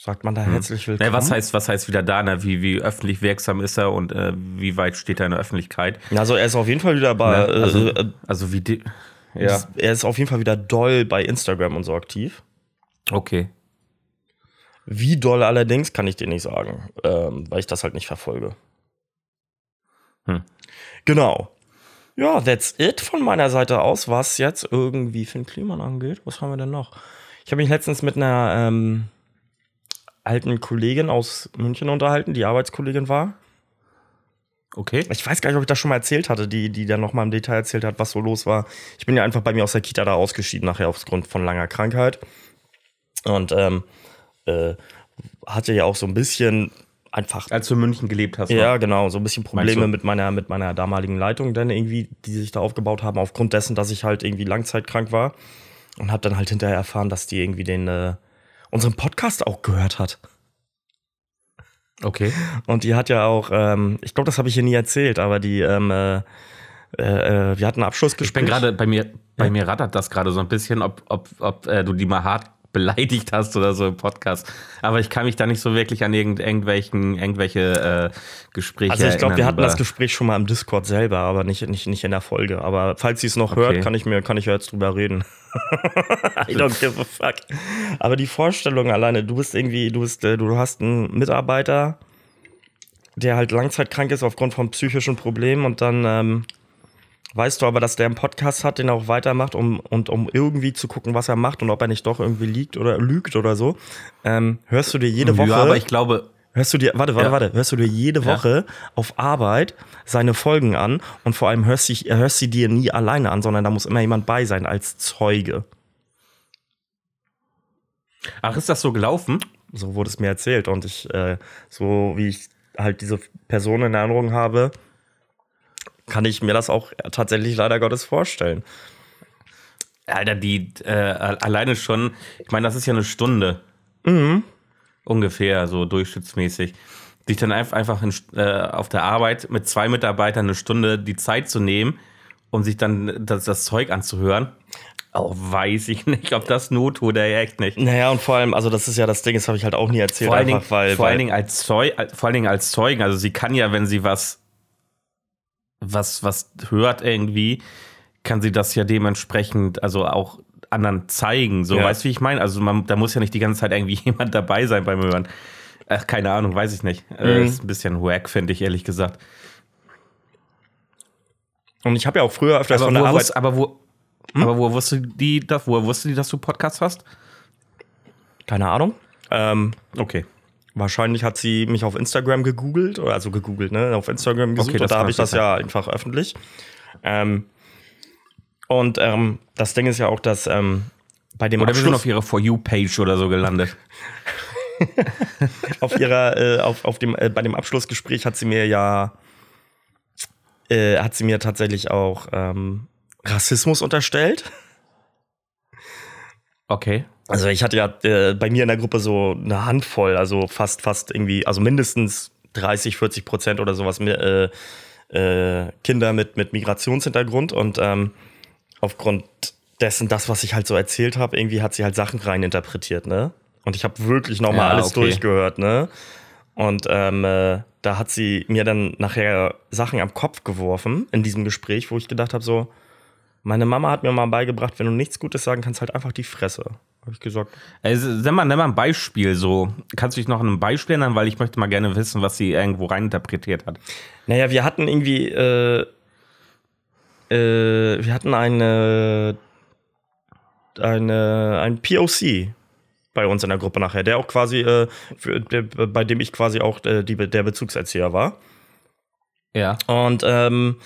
Sagt man da herzlich willkommen? Ne, was heißt, was heißt wieder da? Ne? Wie, wie öffentlich wirksam ist er und äh, wie weit steht er in der Öffentlichkeit? Also er ist auf jeden Fall wieder bei Ne? Also, äh, äh, also wie die. Ja. er ist auf jeden Fall wieder doll bei Instagram und so aktiv. Okay. Wie doll allerdings, kann ich dir nicht sagen, ähm, weil ich das halt nicht verfolge. Hm. Genau. Ja, that's it von meiner Seite aus, was jetzt irgendwie Finn Kliman angeht. Was haben wir denn noch? Ich habe mich letztens mit einer ähm, alten Kollegin aus München unterhalten, die Arbeitskollegin war. Okay. Ich weiß gar nicht, ob ich das schon mal erzählt hatte, die, die dann nochmal im Detail erzählt hat, was so los war. Ich bin ja einfach bei mir aus der Kita da ausgeschieden, nachher aufgrund von langer Krankheit. Und ähm, äh, hatte ja auch so ein bisschen einfach. Als du in München gelebt hast. Ja, genau, so ein bisschen Probleme mit meiner, mit meiner damaligen Leitung, dann irgendwie, die sich da aufgebaut haben, aufgrund dessen, dass ich halt irgendwie langzeitkrank war. Und habe dann halt hinterher erfahren, dass die irgendwie den, äh, unseren Podcast auch gehört hat. Okay. Und die hat ja auch, ähm, ich glaube, das habe ich hier nie erzählt, aber die, ähm, äh, äh, äh, wir hatten ein Ich Abschlussgespräch. bin gerade, bei mir, bei Ja. mir rattert das gerade so ein bisschen, ob, ob, ob äh, du die mal hart beleidigt hast oder so im Podcast. Aber ich kann mich da nicht so wirklich an irgend, irgendwelchen, irgendwelche äh, Gespräche Also ich glaube, wir hatten das Gespräch schon mal im Discord selber, aber nicht, nicht, nicht in der Folge. Aber falls sie es noch Okay. hört, kann ich mir, kann ich ja jetzt drüber reden. I don't give a fuck. Aber die Vorstellung alleine, du bist irgendwie, du bist, äh, du hast einen Mitarbeiter, der halt langzeitkrank ist aufgrund von psychischen Problemen und dann ähm, weißt du aber, dass der einen Podcast hat, den er auch weitermacht, um, und um irgendwie zu gucken, was er macht und ob er nicht doch irgendwie liegt oder lügt oder so. Ähm, hörst du dir jede Woche. Ja, aber ich glaube, Hörst du dir, warte, warte, Ja. warte, hörst du dir jede Woche auf Arbeit seine Folgen an und vor allem hörst, dich, hörst sie dir nie alleine an, sondern da muss immer jemand bei sein als Zeuge. ach, ist das so gelaufen? So wurde es mir erzählt und ich, äh, so wie ich halt diese Person in Erinnerung habe, kann ich mir das auch tatsächlich leider Gottes vorstellen. Alter, die äh, alleine schon, ich meine, das ist ja eine Stunde. Ungefähr, so durchschnittsmäßig. Sich dann einfach, in, äh, auf der Arbeit mit zwei Mitarbeitern eine Stunde die Zeit zu nehmen, um sich dann das, das Zeug anzuhören. Auch weiß ich nicht, ob das Not tut, er echt nicht. Naja, und vor allem, also das ist ja das Ding, das habe ich halt auch nie erzählt, Vor allen, Dingen, einfach weil. vor, weil allen Dingen als Zeug, vor allen Dingen als Zeugen. Also sie kann ja, wenn sie was, was, was hört irgendwie, kann sie das ja dementsprechend, also auch anderen zeigen. So, Ja. weißt du, wie ich meine? Also man, da muss ja nicht die ganze Zeit irgendwie jemand dabei sein beim Hören. Ach, keine Ahnung, weiß ich nicht. Äh, Mhm. ist ein bisschen wack, finde ich, ehrlich gesagt. und ich habe ja auch früher öfters Aber von der wo, Arbeit. wusste, aber wo, aber wo wusste die, das, woher wusste die, dass du Podcast hast? Keine Ahnung. Ähm, Okay. Wahrscheinlich hat sie mich auf Instagram gegoogelt, oder also gegoogelt, ne? Auf Instagram gesucht Okay, und da habe ich das sein. ja einfach öffentlich. Ähm, und ähm, das Ding ist ja auch, dass ähm, bei dem Oder wir sind Abschluss auf ihrer For You-Page oder so gelandet. auf ihrer, äh, auf, auf dem, äh, bei dem Abschlussgespräch hat sie mir ja, äh, hat sie mir tatsächlich auch ähm, Rassismus unterstellt. Okay. Also ich hatte ja äh, bei mir in der Gruppe so eine Handvoll, also fast, fast irgendwie, also mindestens 30, 40 Prozent oder sowas äh, äh, Kinder mit, mit Migrationshintergrund und ähm, aufgrund dessen, das, was ich halt so erzählt habe, irgendwie hat sie halt Sachen reininterpretiert, ne? Und ich habe wirklich nochmal Ja, alles okay. durchgehört, ne? Und ähm, äh, da hat sie mir dann nachher Sachen am Kopf geworfen in diesem Gespräch, wo ich gedacht habe, so, meine Mama hat mir mal beigebracht, wenn du nichts Gutes sagen kannst, halt einfach die Fresse. Habe ich gesagt. Also, nenn mal, nenn mal ein Beispiel so. Kannst du dich noch an einem Beispiel nennen, weil ich möchte mal gerne wissen, was sie irgendwo reininterpretiert hat. Naja, wir hatten irgendwie, äh, äh, wir hatten eine, eine, ein POC bei uns in der Gruppe nachher, der auch quasi, äh, für, der, bei dem ich quasi auch äh, die, der Bezugserzieher war. Ja. Und ähm,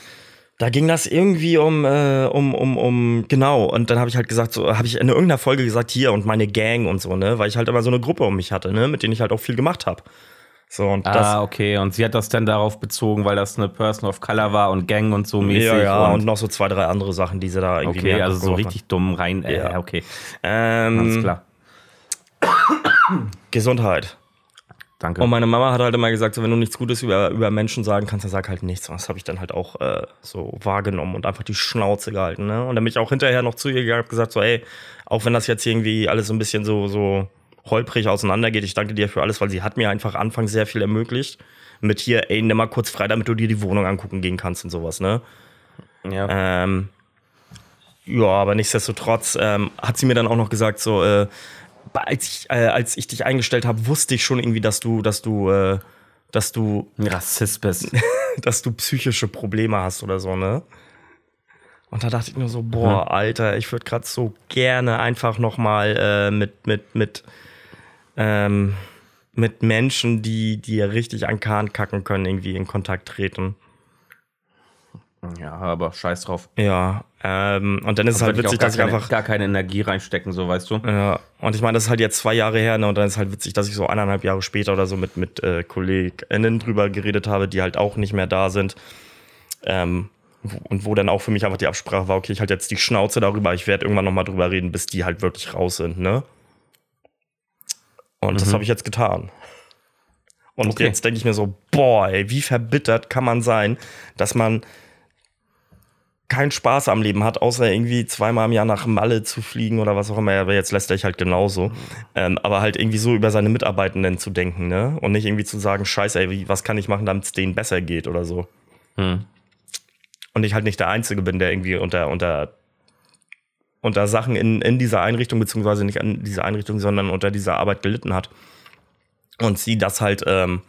da ging das irgendwie um, äh, um, um, um, genau. Und dann habe ich halt gesagt, so habe ich in irgendeiner Folge gesagt, hier und meine Gang und so, ne, weil ich halt immer so eine Gruppe um mich hatte, ne, mit denen ich halt auch viel gemacht habe. So, und das, ah, okay. Und sie hat das dann darauf bezogen, weil das eine Person of Color war und Gang und so mäßig. ja, ja, und, und, noch so zwei, drei andere Sachen, die sie da irgendwie okay, also so richtig dumm rein. Äh, Ja. okay. hat. Ähm, Alles klar. Gesundheit. Danke. Und meine Mama hat halt immer gesagt, so, wenn du nichts Gutes über, über Menschen sagen kannst, dann sag halt nichts. Und das habe ich dann halt auch äh, so wahrgenommen und einfach die Schnauze gehalten. Ne? Und dann bin ich auch hinterher noch zu ihr gegangen und gesagt, so, ey, auch wenn das jetzt irgendwie alles so ein bisschen so, so holprig auseinandergeht, ich danke dir für alles, weil sie hat mir einfach anfangs sehr viel ermöglicht. Mit hier, ey, nimm mal kurz frei, damit du dir die Wohnung angucken gehen kannst und sowas, ne? ja. Ähm, ja, aber nichtsdestotrotz ähm, hat sie mir dann auch noch gesagt, so, äh, als ich, äh, als ich dich eingestellt habe, wusste ich schon irgendwie, dass du, dass du, äh, dass du, Ein Rassist bist. dass du psychische Probleme hast oder so, ne? Und da dachte ich nur so, boah, Alter, ich würde gerade so gerne einfach noch mal äh, mit, mit, mit, ähm, mit Menschen, die dir richtig an Kahn kacken können, irgendwie in Kontakt treten. Ja, aber scheiß drauf. Ja, ähm, und dann ist es halt ich witzig, dass ich keine, einfach gar keine Energie reinstecken, so weißt du. Ja, und ich meine, das ist halt jetzt zwei Jahre her, ne? Und dann ist halt witzig, dass ich so eineinhalb Jahre später oder so mit, mit äh, KollegInnen drüber geredet habe, die halt auch nicht mehr da sind. Ähm, und wo dann auch für mich einfach die Absprache war, okay, ich halt jetzt die Schnauze darüber, ich werde irgendwann nochmal drüber reden, bis die halt wirklich raus sind, ne? Und das Mhm. habe ich jetzt getan. Und Okay. jetzt denke ich mir so, boah, ey, wie verbittert kann man sein, dass man keinen Spaß am Leben hat, außer irgendwie zweimal im Jahr nach Malle zu fliegen oder was auch immer. Aber jetzt lässt er sich halt genauso. Ähm, aber halt irgendwie so über seine Mitarbeitenden zu denken, ne? Und nicht irgendwie zu sagen, scheiße, ey, was kann ich machen, damit es denen besser geht oder so. Hm. Und ich halt nicht der Einzige bin, der irgendwie unter, unter, unter Sachen in, in dieser Einrichtung, beziehungsweise nicht an dieser Einrichtung, sondern unter dieser Arbeit gelitten hat. Und sie das halt ähm,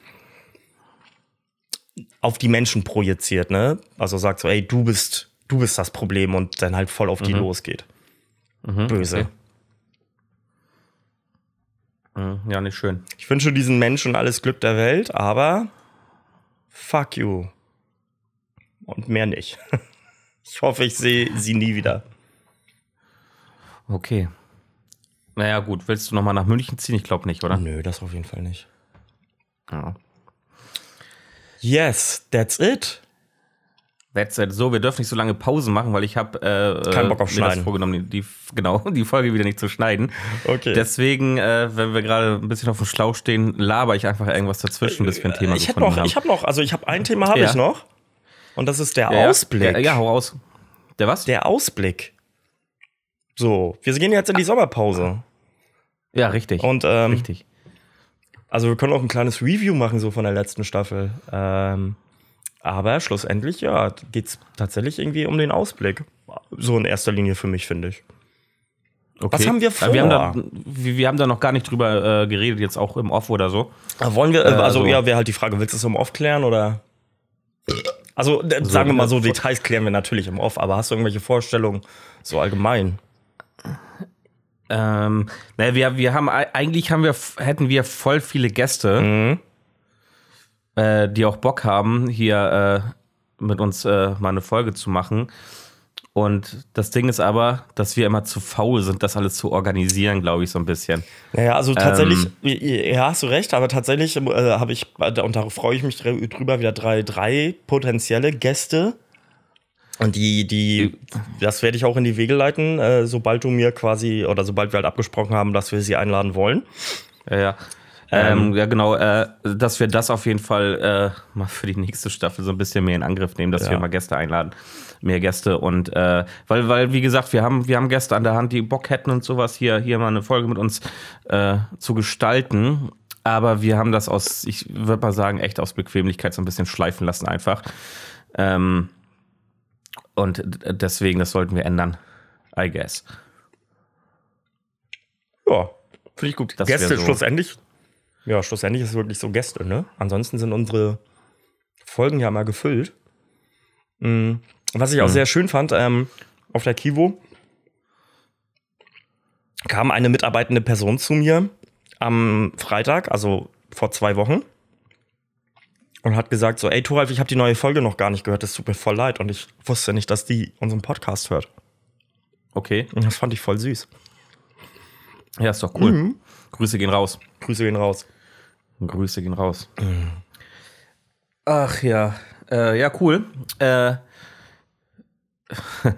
auf die Menschen projiziert, ne? Also sagt so, ey, du bist, du bist das Problem und dann halt voll auf die losgeht. Mhm, Böse. okay. Mhm, Ja, nicht schön. Ich wünsche diesen Menschen alles Glück der Welt, aber fuck you. Und mehr nicht. Ich hoffe, ich sehe sie nie wieder. Okay. Naja, gut. Willst du nochmal nach München ziehen? Ich glaube nicht, oder? Nö, das auf jeden Fall nicht. Ja. Yes, that's it. That's it. So, wir dürfen nicht so lange Pausen machen, weil ich habe äh, Keinen Bock auf mir das Schneiden. vorgenommen, die, genau, die Folge wieder nicht zu schneiden. Okay. Deswegen, äh, wenn wir gerade ein bisschen auf dem Schlauch stehen, laber ich einfach irgendwas dazwischen, bis wir ein Thema ich gefunden noch, haben. ich habe noch, also ich habe ein Thema habe Ja. ich noch. Und das ist der ja, Ausblick. Ja, ja, hau raus. Der was? Der Ausblick. So, wir gehen jetzt in die Sommerpause. ja, richtig. Und ähm, richtig. also wir können auch ein kleines Review machen so von der letzten Staffel. Ähm, aber schlussendlich, ja, geht's tatsächlich irgendwie um den Ausblick. So in erster Linie für mich, finde ich. Okay. was haben wir Weil Wir haben, da, vor? wir, haben da noch gar nicht drüber äh, geredet, jetzt auch im Off oder so. Aber wollen wir, äh, also, also- ja, wäre halt die Frage, willst du es im Off klären oder? Also, d- sagen wir mal so, Details klären wir natürlich im Off, aber hast du irgendwelche Vorstellungen so allgemein? Ähm, naja, wir, wir haben eigentlich haben wir hätten wir voll viele Gäste, mhm. Äh, die auch Bock haben, hier äh, mit uns äh, mal eine Folge zu machen. Und das Ding ist aber, dass wir immer zu faul sind, das alles zu organisieren, glaube ich, so ein bisschen. Naja, also tatsächlich, ähm, ja, hast du recht, aber tatsächlich äh, habe ich, und darauf freue ich mich drüber, wieder drei, drei potenzielle Gäste. Und die, die, das werde ich auch in die Wege leiten, äh, sobald du mir quasi, oder sobald wir halt abgesprochen haben, dass wir sie einladen wollen. Ja, ja. Ähm, ähm, ja, genau, äh, dass wir das auf jeden Fall äh, mal für die nächste Staffel so ein bisschen mehr in Angriff nehmen, dass ja. wir mal Gäste einladen mehr Gäste und äh, weil, weil, wie gesagt, wir haben, wir haben Gäste an der Hand, die Bock hätten und sowas, hier, hier mal eine Folge mit uns äh, zu gestalten. Aber wir haben das aus, ich würde mal sagen, echt aus Bequemlichkeit so ein bisschen schleifen lassen einfach. Ähm, und deswegen, das sollten wir ändern. I guess. Ja, finde ich gut. Das Gäste so schlussendlich, ja, schlussendlich ist es wirklich so Gäste, ne? Ansonsten sind unsere Folgen ja mal gefüllt. Mhm. Was ich auch mhm. sehr schön fand, ähm, auf der Kivo kam eine mitarbeitende Person zu mir am Freitag, also vor zwei Wochen, und hat gesagt so, ey Thoralf, ich habe die neue Folge noch gar nicht gehört, das tut mir voll leid und ich wusste nicht, dass die unseren Podcast hört. Okay. Und das fand ich voll süß. Ja, ist doch cool. Mhm. Grüße gehen raus. Grüße gehen raus. Grüße gehen raus. Ach ja, äh, ja cool. Äh,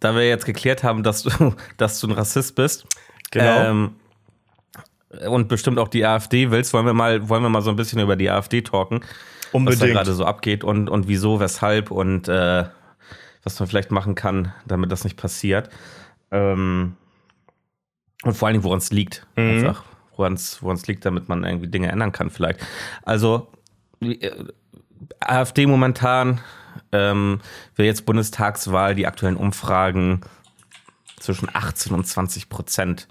da wir jetzt geklärt haben, dass du, dass du ein Rassist bist. Genau. Ähm, und bestimmt auch die AfD willst, wollen wir mal, wollen wir mal so ein bisschen über die AfD talken. Unbedingt. Was da gerade so abgeht und, und wieso, weshalb und äh, was man vielleicht machen kann, damit das nicht passiert. Ähm, und vor allen Dingen, woran es liegt. Mhm. Einfach, woran es liegt, damit man irgendwie Dinge ändern kann, vielleicht. Also, äh, AfD momentan ähm, wir jetzt Bundestagswahl, die aktuellen Umfragen zwischen 18 und 20 Prozent.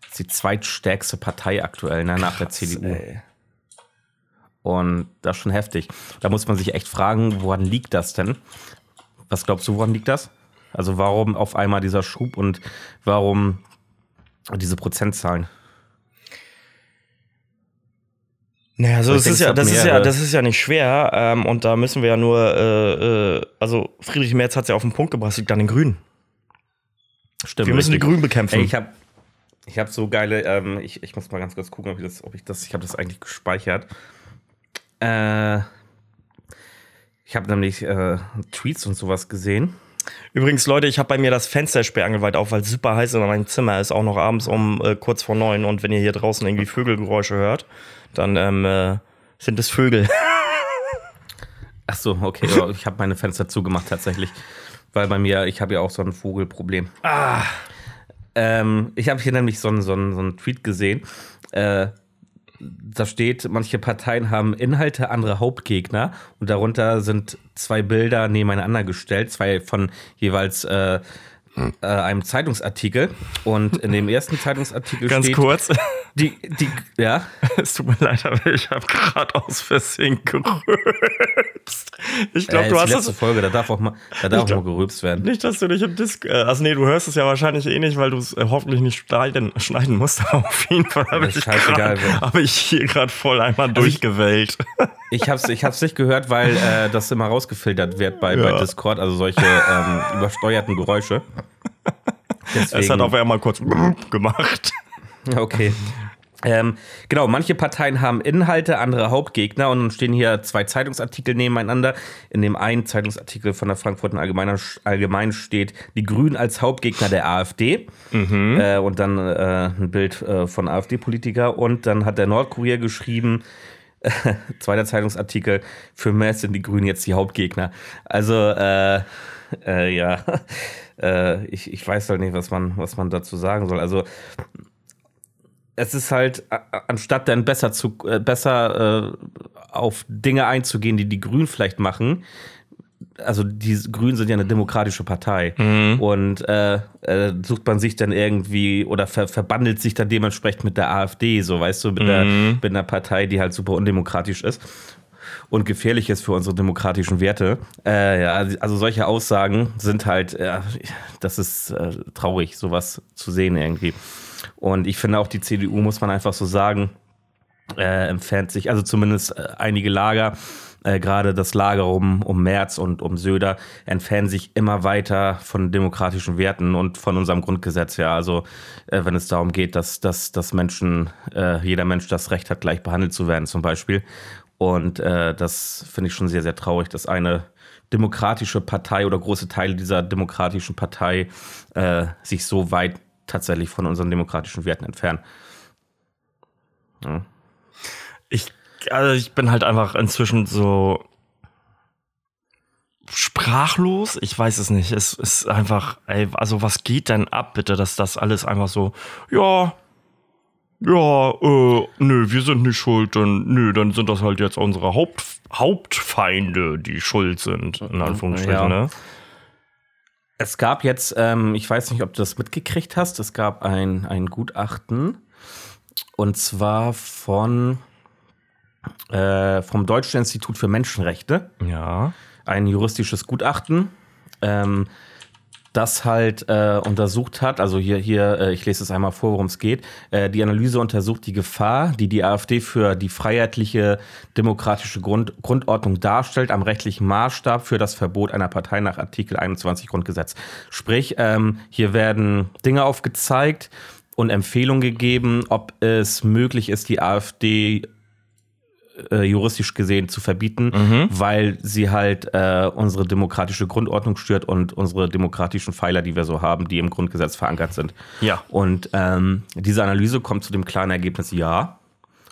Das ist die zweitstärkste Partei aktuell ne, nach Krass, der CDU. Ey. Und das ist schon heftig. Da muss man sich echt fragen, woran liegt das denn? Was glaubst du, woran liegt das? Also warum auf einmal dieser Schub und warum diese Prozentzahlen? Naja, also das, ist ja, das, ist ja, das ist ja nicht schwer. Ähm, und da müssen wir ja nur, äh, äh, also Friedrich Merz hat es ja auf den Punkt gebracht, liegt an den Grünen. Stimmt. Wir müssen richtig. die Grünen bekämpfen. Ey, ich habe ich hab so geile, ähm, ich, ich muss mal ganz kurz gucken, ob ich das, ob ich das, ich habe das eigentlich gespeichert. Äh, ich habe nämlich äh, Tweets und sowas gesehen. Übrigens, Leute, ich habe bei mir das Fenster sperrangelweit auf, weil es super heiß in meinem Zimmer ist, auch noch abends um äh, kurz vor neun. Und wenn ihr hier draußen irgendwie Vögelgeräusche hört, dann ähm, äh, sind es Vögel. Ach so, okay. Ich habe meine Fenster zugemacht tatsächlich, weil bei mir, ich habe ja auch so ein Vogelproblem. Ah. Ähm, ich habe hier nämlich so einen, so, einen, so einen Tweet gesehen. Äh, da steht, manche Parteien haben Inhalte, andere Hauptgegner. Und darunter sind zwei Bilder nebeneinander gestellt, zwei von jeweils äh, äh, einem Zeitungsartikel und in dem ersten Zeitungsartikel Ganz steht. Ganz kurz. Die, die, ja. Es tut mir leid, aber ich habe gerade aus Versehen gerülpst. Ich glaube, äh, du hast die letzte Folge, da darf auch mal, da darf auch mal gerülpst werden. Nicht, dass du dich im Disc. Äh, also nee, du hörst es ja wahrscheinlich eh nicht, weil du es äh, hoffentlich nicht schneiden, schneiden musst. Aber auf jeden Fall habe ich, hab ich hier gerade voll einmal also durchgewählt. Ich, ich habe es ich hab's nicht gehört, weil äh, das immer rausgefiltert wird bei, ja. bei Discord, also solche ähm, übersteuerten Geräusche. Deswegen. Es hat auch einmal kurz gemacht. Okay. Ähm, genau, manche Parteien haben Inhalte, andere Hauptgegner und dann stehen hier zwei Zeitungsartikel nebeneinander. In dem einen Zeitungsartikel von der Frankfurter Allgemeinen, Allgemein steht die Grünen als Hauptgegner der AfD mhm. äh, und dann äh, ein Bild äh, von AfD-Politiker und dann hat der Nordkurier geschrieben, zweiter Zeitungsartikel, für Merz sind die Grünen jetzt die Hauptgegner. Also, äh, äh, ja, äh, ich, ich weiß halt nicht, was man, was man dazu sagen soll. Also, es ist halt, anstatt dann besser zu äh, besser äh, auf Dinge einzugehen, die die Grünen vielleicht machen, also die Grünen sind ja eine demokratische Partei mhm. und äh, äh, sucht man sich dann irgendwie oder ver verbandelt sich dann dementsprechend mit der AfD, so weißt du, mit, mhm. der, mit einer Partei, die halt super undemokratisch ist und gefährlich ist für unsere demokratischen Werte. Äh, ja, also solche Aussagen sind halt, ja, das ist äh, traurig, sowas zu sehen irgendwie. Und ich finde auch, die CDU, muss man einfach so sagen, äh, entfernt sich, also zumindest äh, einige Lager, äh, gerade das Lager um, um Merz und um Söder, entfernen sich immer weiter von demokratischen Werten und von unserem Grundgesetz. Ja, also äh, wenn es darum geht, dass, dass, dass Menschen, äh, jeder Mensch das Recht hat, gleich behandelt zu werden, zum Beispiel. Und äh, das finde ich schon sehr, sehr traurig, dass eine demokratische Partei oder große Teile dieser demokratischen Partei äh, sich so weit tatsächlich von unseren demokratischen Werten entfernen. Ja. Ich, also ich bin halt einfach inzwischen so sprachlos. Ich weiß es nicht. Es ist einfach, ey, also was geht denn ab, bitte, dass das alles einfach so, ja, ja, äh, nö, wir sind nicht schuld, dann, nö, dann sind das halt jetzt unsere Haupt, Hauptfeinde, die schuld sind, in Anführungsstrichen, ja. ne? Es gab jetzt, ähm, ich weiß nicht, ob du das mitgekriegt hast, es gab ein, ein Gutachten und zwar von äh, vom Deutschen Institut für Menschenrechte. Ja. Ein juristisches Gutachten. Ähm, das halt äh, untersucht hat, also hier, hier, äh, ich lese es einmal vor, worum es geht. Äh, die Analyse untersucht die Gefahr, die die AfD für die freiheitliche demokratische Grund Grundordnung darstellt, am rechtlichen Maßstab für das Verbot einer Partei nach Artikel 21 Grundgesetz. Sprich, ähm, hier werden Dinge aufgezeigt und Empfehlungen gegeben, ob es möglich ist, die AfD äh, juristisch gesehen zu verbieten, mhm. weil sie halt äh, unsere demokratische Grundordnung stört und unsere demokratischen Pfeiler, die wir so haben, die im Grundgesetz verankert sind. Ja. Und ähm, diese Analyse kommt zu dem klaren Ergebnis, ja,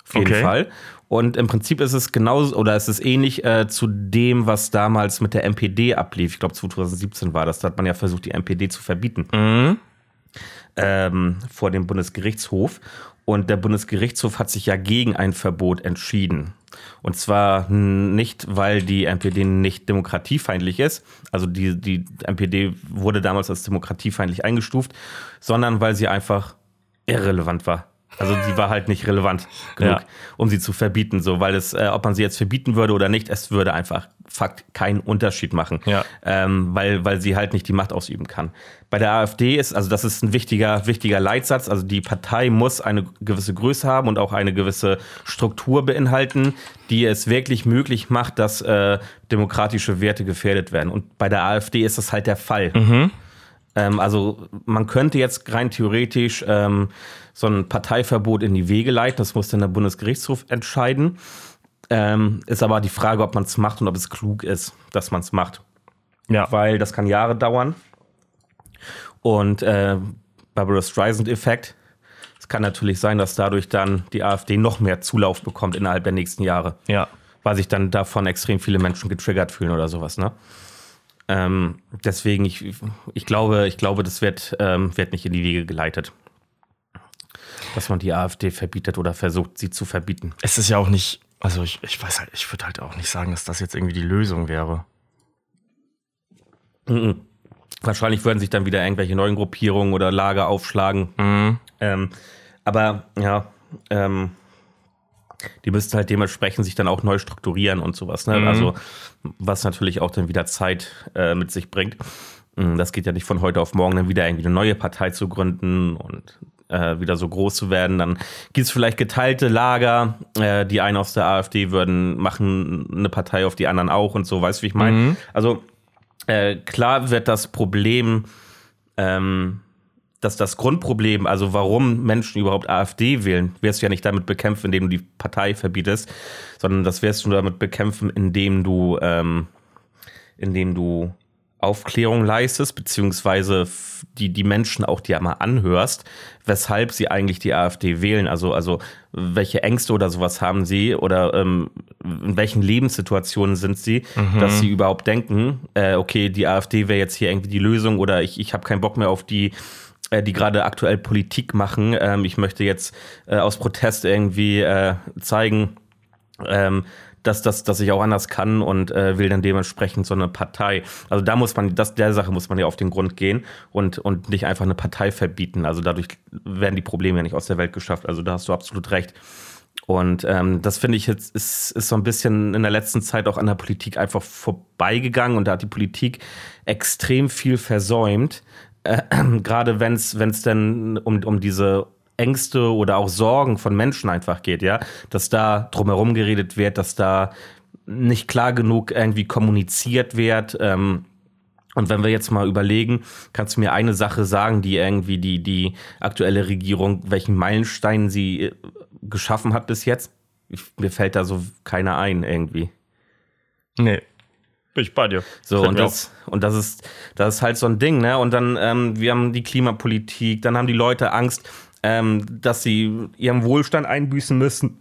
auf jeden okay. Fall. Und im Prinzip ist es genauso oder ist es ähnlich äh, zu dem, was damals mit der MPD ablief. Ich glaube 2017 war das. Da hat man ja versucht, die MPD zu verbieten. Mhm. Ähm, vor dem Bundesgerichtshof. Und der Bundesgerichtshof hat sich ja gegen ein Verbot entschieden. Und zwar nicht, weil die NPD nicht demokratiefeindlich ist, also die, die NPD wurde damals als demokratiefeindlich eingestuft, sondern weil sie einfach irrelevant war. Also die war halt nicht relevant genug, ja. um sie zu verbieten. So, weil es, äh, ob man sie jetzt verbieten würde oder nicht, es würde einfach Fakt keinen Unterschied machen, ja. ähm, weil, weil sie halt nicht die Macht ausüben kann. Bei der AfD ist, also das ist ein wichtiger, wichtiger Leitsatz, also die Partei muss eine gewisse Größe haben und auch eine gewisse Struktur beinhalten, die es wirklich möglich macht, dass äh, demokratische Werte gefährdet werden. Und bei der AfD ist das halt der Fall. Mhm. Ähm, also man könnte jetzt rein theoretisch ähm, so ein Parteiverbot in die Wege leiten. Das muss dann der Bundesgerichtshof entscheiden. Ähm, ist aber die Frage, ob man es macht und ob es klug ist, dass man es macht. Ja. Weil das kann Jahre dauern. Und äh, Barbara Streisand-Effekt. Es kann natürlich sein, dass dadurch dann die AfD noch mehr Zulauf bekommt innerhalb der nächsten Jahre. Ja. Weil sich dann davon extrem viele Menschen getriggert fühlen oder sowas, ne? Ähm, deswegen, ich, ich glaube, ich glaube, das wird, ähm, wird nicht in die Wege geleitet. Dass man die AfD verbietet oder versucht, sie zu verbieten. Es ist ja auch nicht, also ich, ich weiß halt, ich würde halt auch nicht sagen, dass das jetzt irgendwie die Lösung wäre. Mhm. Wahrscheinlich würden sich dann wieder irgendwelche neuen Gruppierungen oder Lager aufschlagen. Mhm. Ähm, aber ja, ähm, die müssten halt dementsprechend sich dann auch neu strukturieren und sowas. Ne? Mhm. Also was natürlich auch dann wieder Zeit äh, mit sich bringt. Mm, das geht ja nicht von heute auf morgen, dann wieder irgendwie eine neue Partei zu gründen und äh, wieder so groß zu werden. Dann gibt es vielleicht geteilte Lager. Äh, die einen aus der AfD würden machen eine Partei auf die anderen auch und so, weißt du, wie ich meine? Mhm. Also äh, klar wird das Problem ähm, dass das Grundproblem, also warum Menschen überhaupt AfD wählen, wirst du ja nicht damit bekämpfen, indem du die Partei verbietest, sondern das wirst du damit bekämpfen, indem du, ähm, indem du Aufklärung leistest, beziehungsweise die, die Menschen auch dir mal anhörst, weshalb sie eigentlich die AfD wählen. Also, also welche Ängste oder sowas haben sie oder ähm, in welchen Lebenssituationen sind sie, mhm. dass sie überhaupt denken, äh, okay, die AfD wäre jetzt hier irgendwie die Lösung oder ich, ich habe keinen Bock mehr auf die äh, die gerade aktuell Politik machen. Ähm, ich möchte jetzt äh, aus Protest irgendwie äh, zeigen, ähm, dass, dass, dass ich auch anders kann und äh, will dann dementsprechend so eine Partei. Also da muss man, das, der Sache muss man ja auf den Grund gehen und, und nicht einfach eine Partei verbieten. Also dadurch werden die Probleme ja nicht aus der Welt geschafft. Also da hast du absolut recht. Und ähm, das finde ich jetzt ist, ist so ein bisschen in der letzten Zeit auch an der Politik einfach vorbeigegangen und da hat die Politik extrem viel versäumt, äh, gerade wenn es denn um, um diese Ängste oder auch Sorgen von Menschen einfach geht, ja, dass da drumherum geredet wird, dass da nicht klar genug irgendwie kommuniziert wird. Ähm, und wenn wir jetzt mal überlegen, kannst du mir eine Sache sagen, die irgendwie die, die aktuelle Regierung, welchen Meilenstein sie äh, geschaffen hat bis jetzt? Ich, mir fällt da so keiner ein irgendwie. Nee. Bin ich bei dir. So, und das, und das ist, das ist halt so ein Ding, ne? Und dann, ähm, wir haben die Klimapolitik, dann haben die Leute Angst, ähm, dass sie ihren Wohlstand einbüßen müssen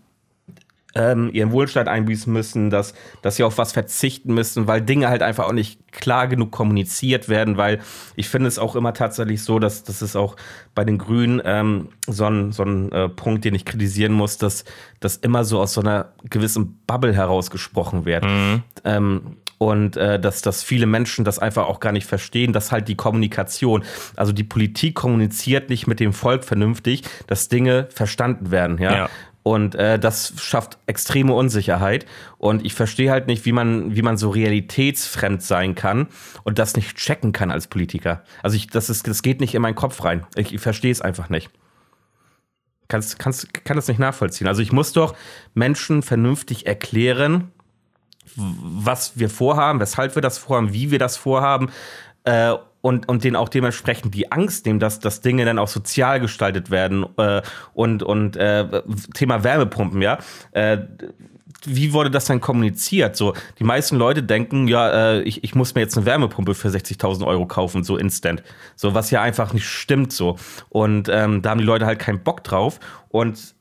ähm, ihren Wohlstand einbüßen müssen, dass, dass sie auf was verzichten müssen, weil Dinge halt einfach auch nicht klar genug kommuniziert werden, weil ich finde es auch immer tatsächlich so, dass das ist auch bei den Grünen ähm, so ein, so ein äh, Punkt, den ich kritisieren muss, dass das immer so aus so einer gewissen Bubble herausgesprochen wird. Mhm. Ähm, und äh, dass, dass viele Menschen das einfach auch gar nicht verstehen, dass halt die Kommunikation, also die Politik kommuniziert nicht mit dem Volk vernünftig, dass Dinge verstanden werden, ja. ja. Und äh, das schafft extreme Unsicherheit. Und ich verstehe halt nicht, wie man, wie man so realitätsfremd sein kann und das nicht checken kann als Politiker. Also ich, das, ist, das geht nicht in meinen Kopf rein. Ich, ich verstehe es einfach nicht. Kannst, kannst, kann das nicht nachvollziehen. Also ich muss doch Menschen vernünftig erklären, was wir vorhaben, weshalb wir das vorhaben, wie wir das vorhaben. Äh, und, und denen auch dementsprechend die Angst nehmen, dass, dass Dinge dann auch sozial gestaltet werden äh, und, und äh, Thema Wärmepumpen, ja. Äh, wie wurde das dann kommuniziert? So, die meisten Leute denken, ja, äh, ich, ich muss mir jetzt eine Wärmepumpe für 60.000 Euro kaufen, so instant. So, was ja einfach nicht stimmt, so. Und ähm, da haben die Leute halt keinen Bock drauf. Und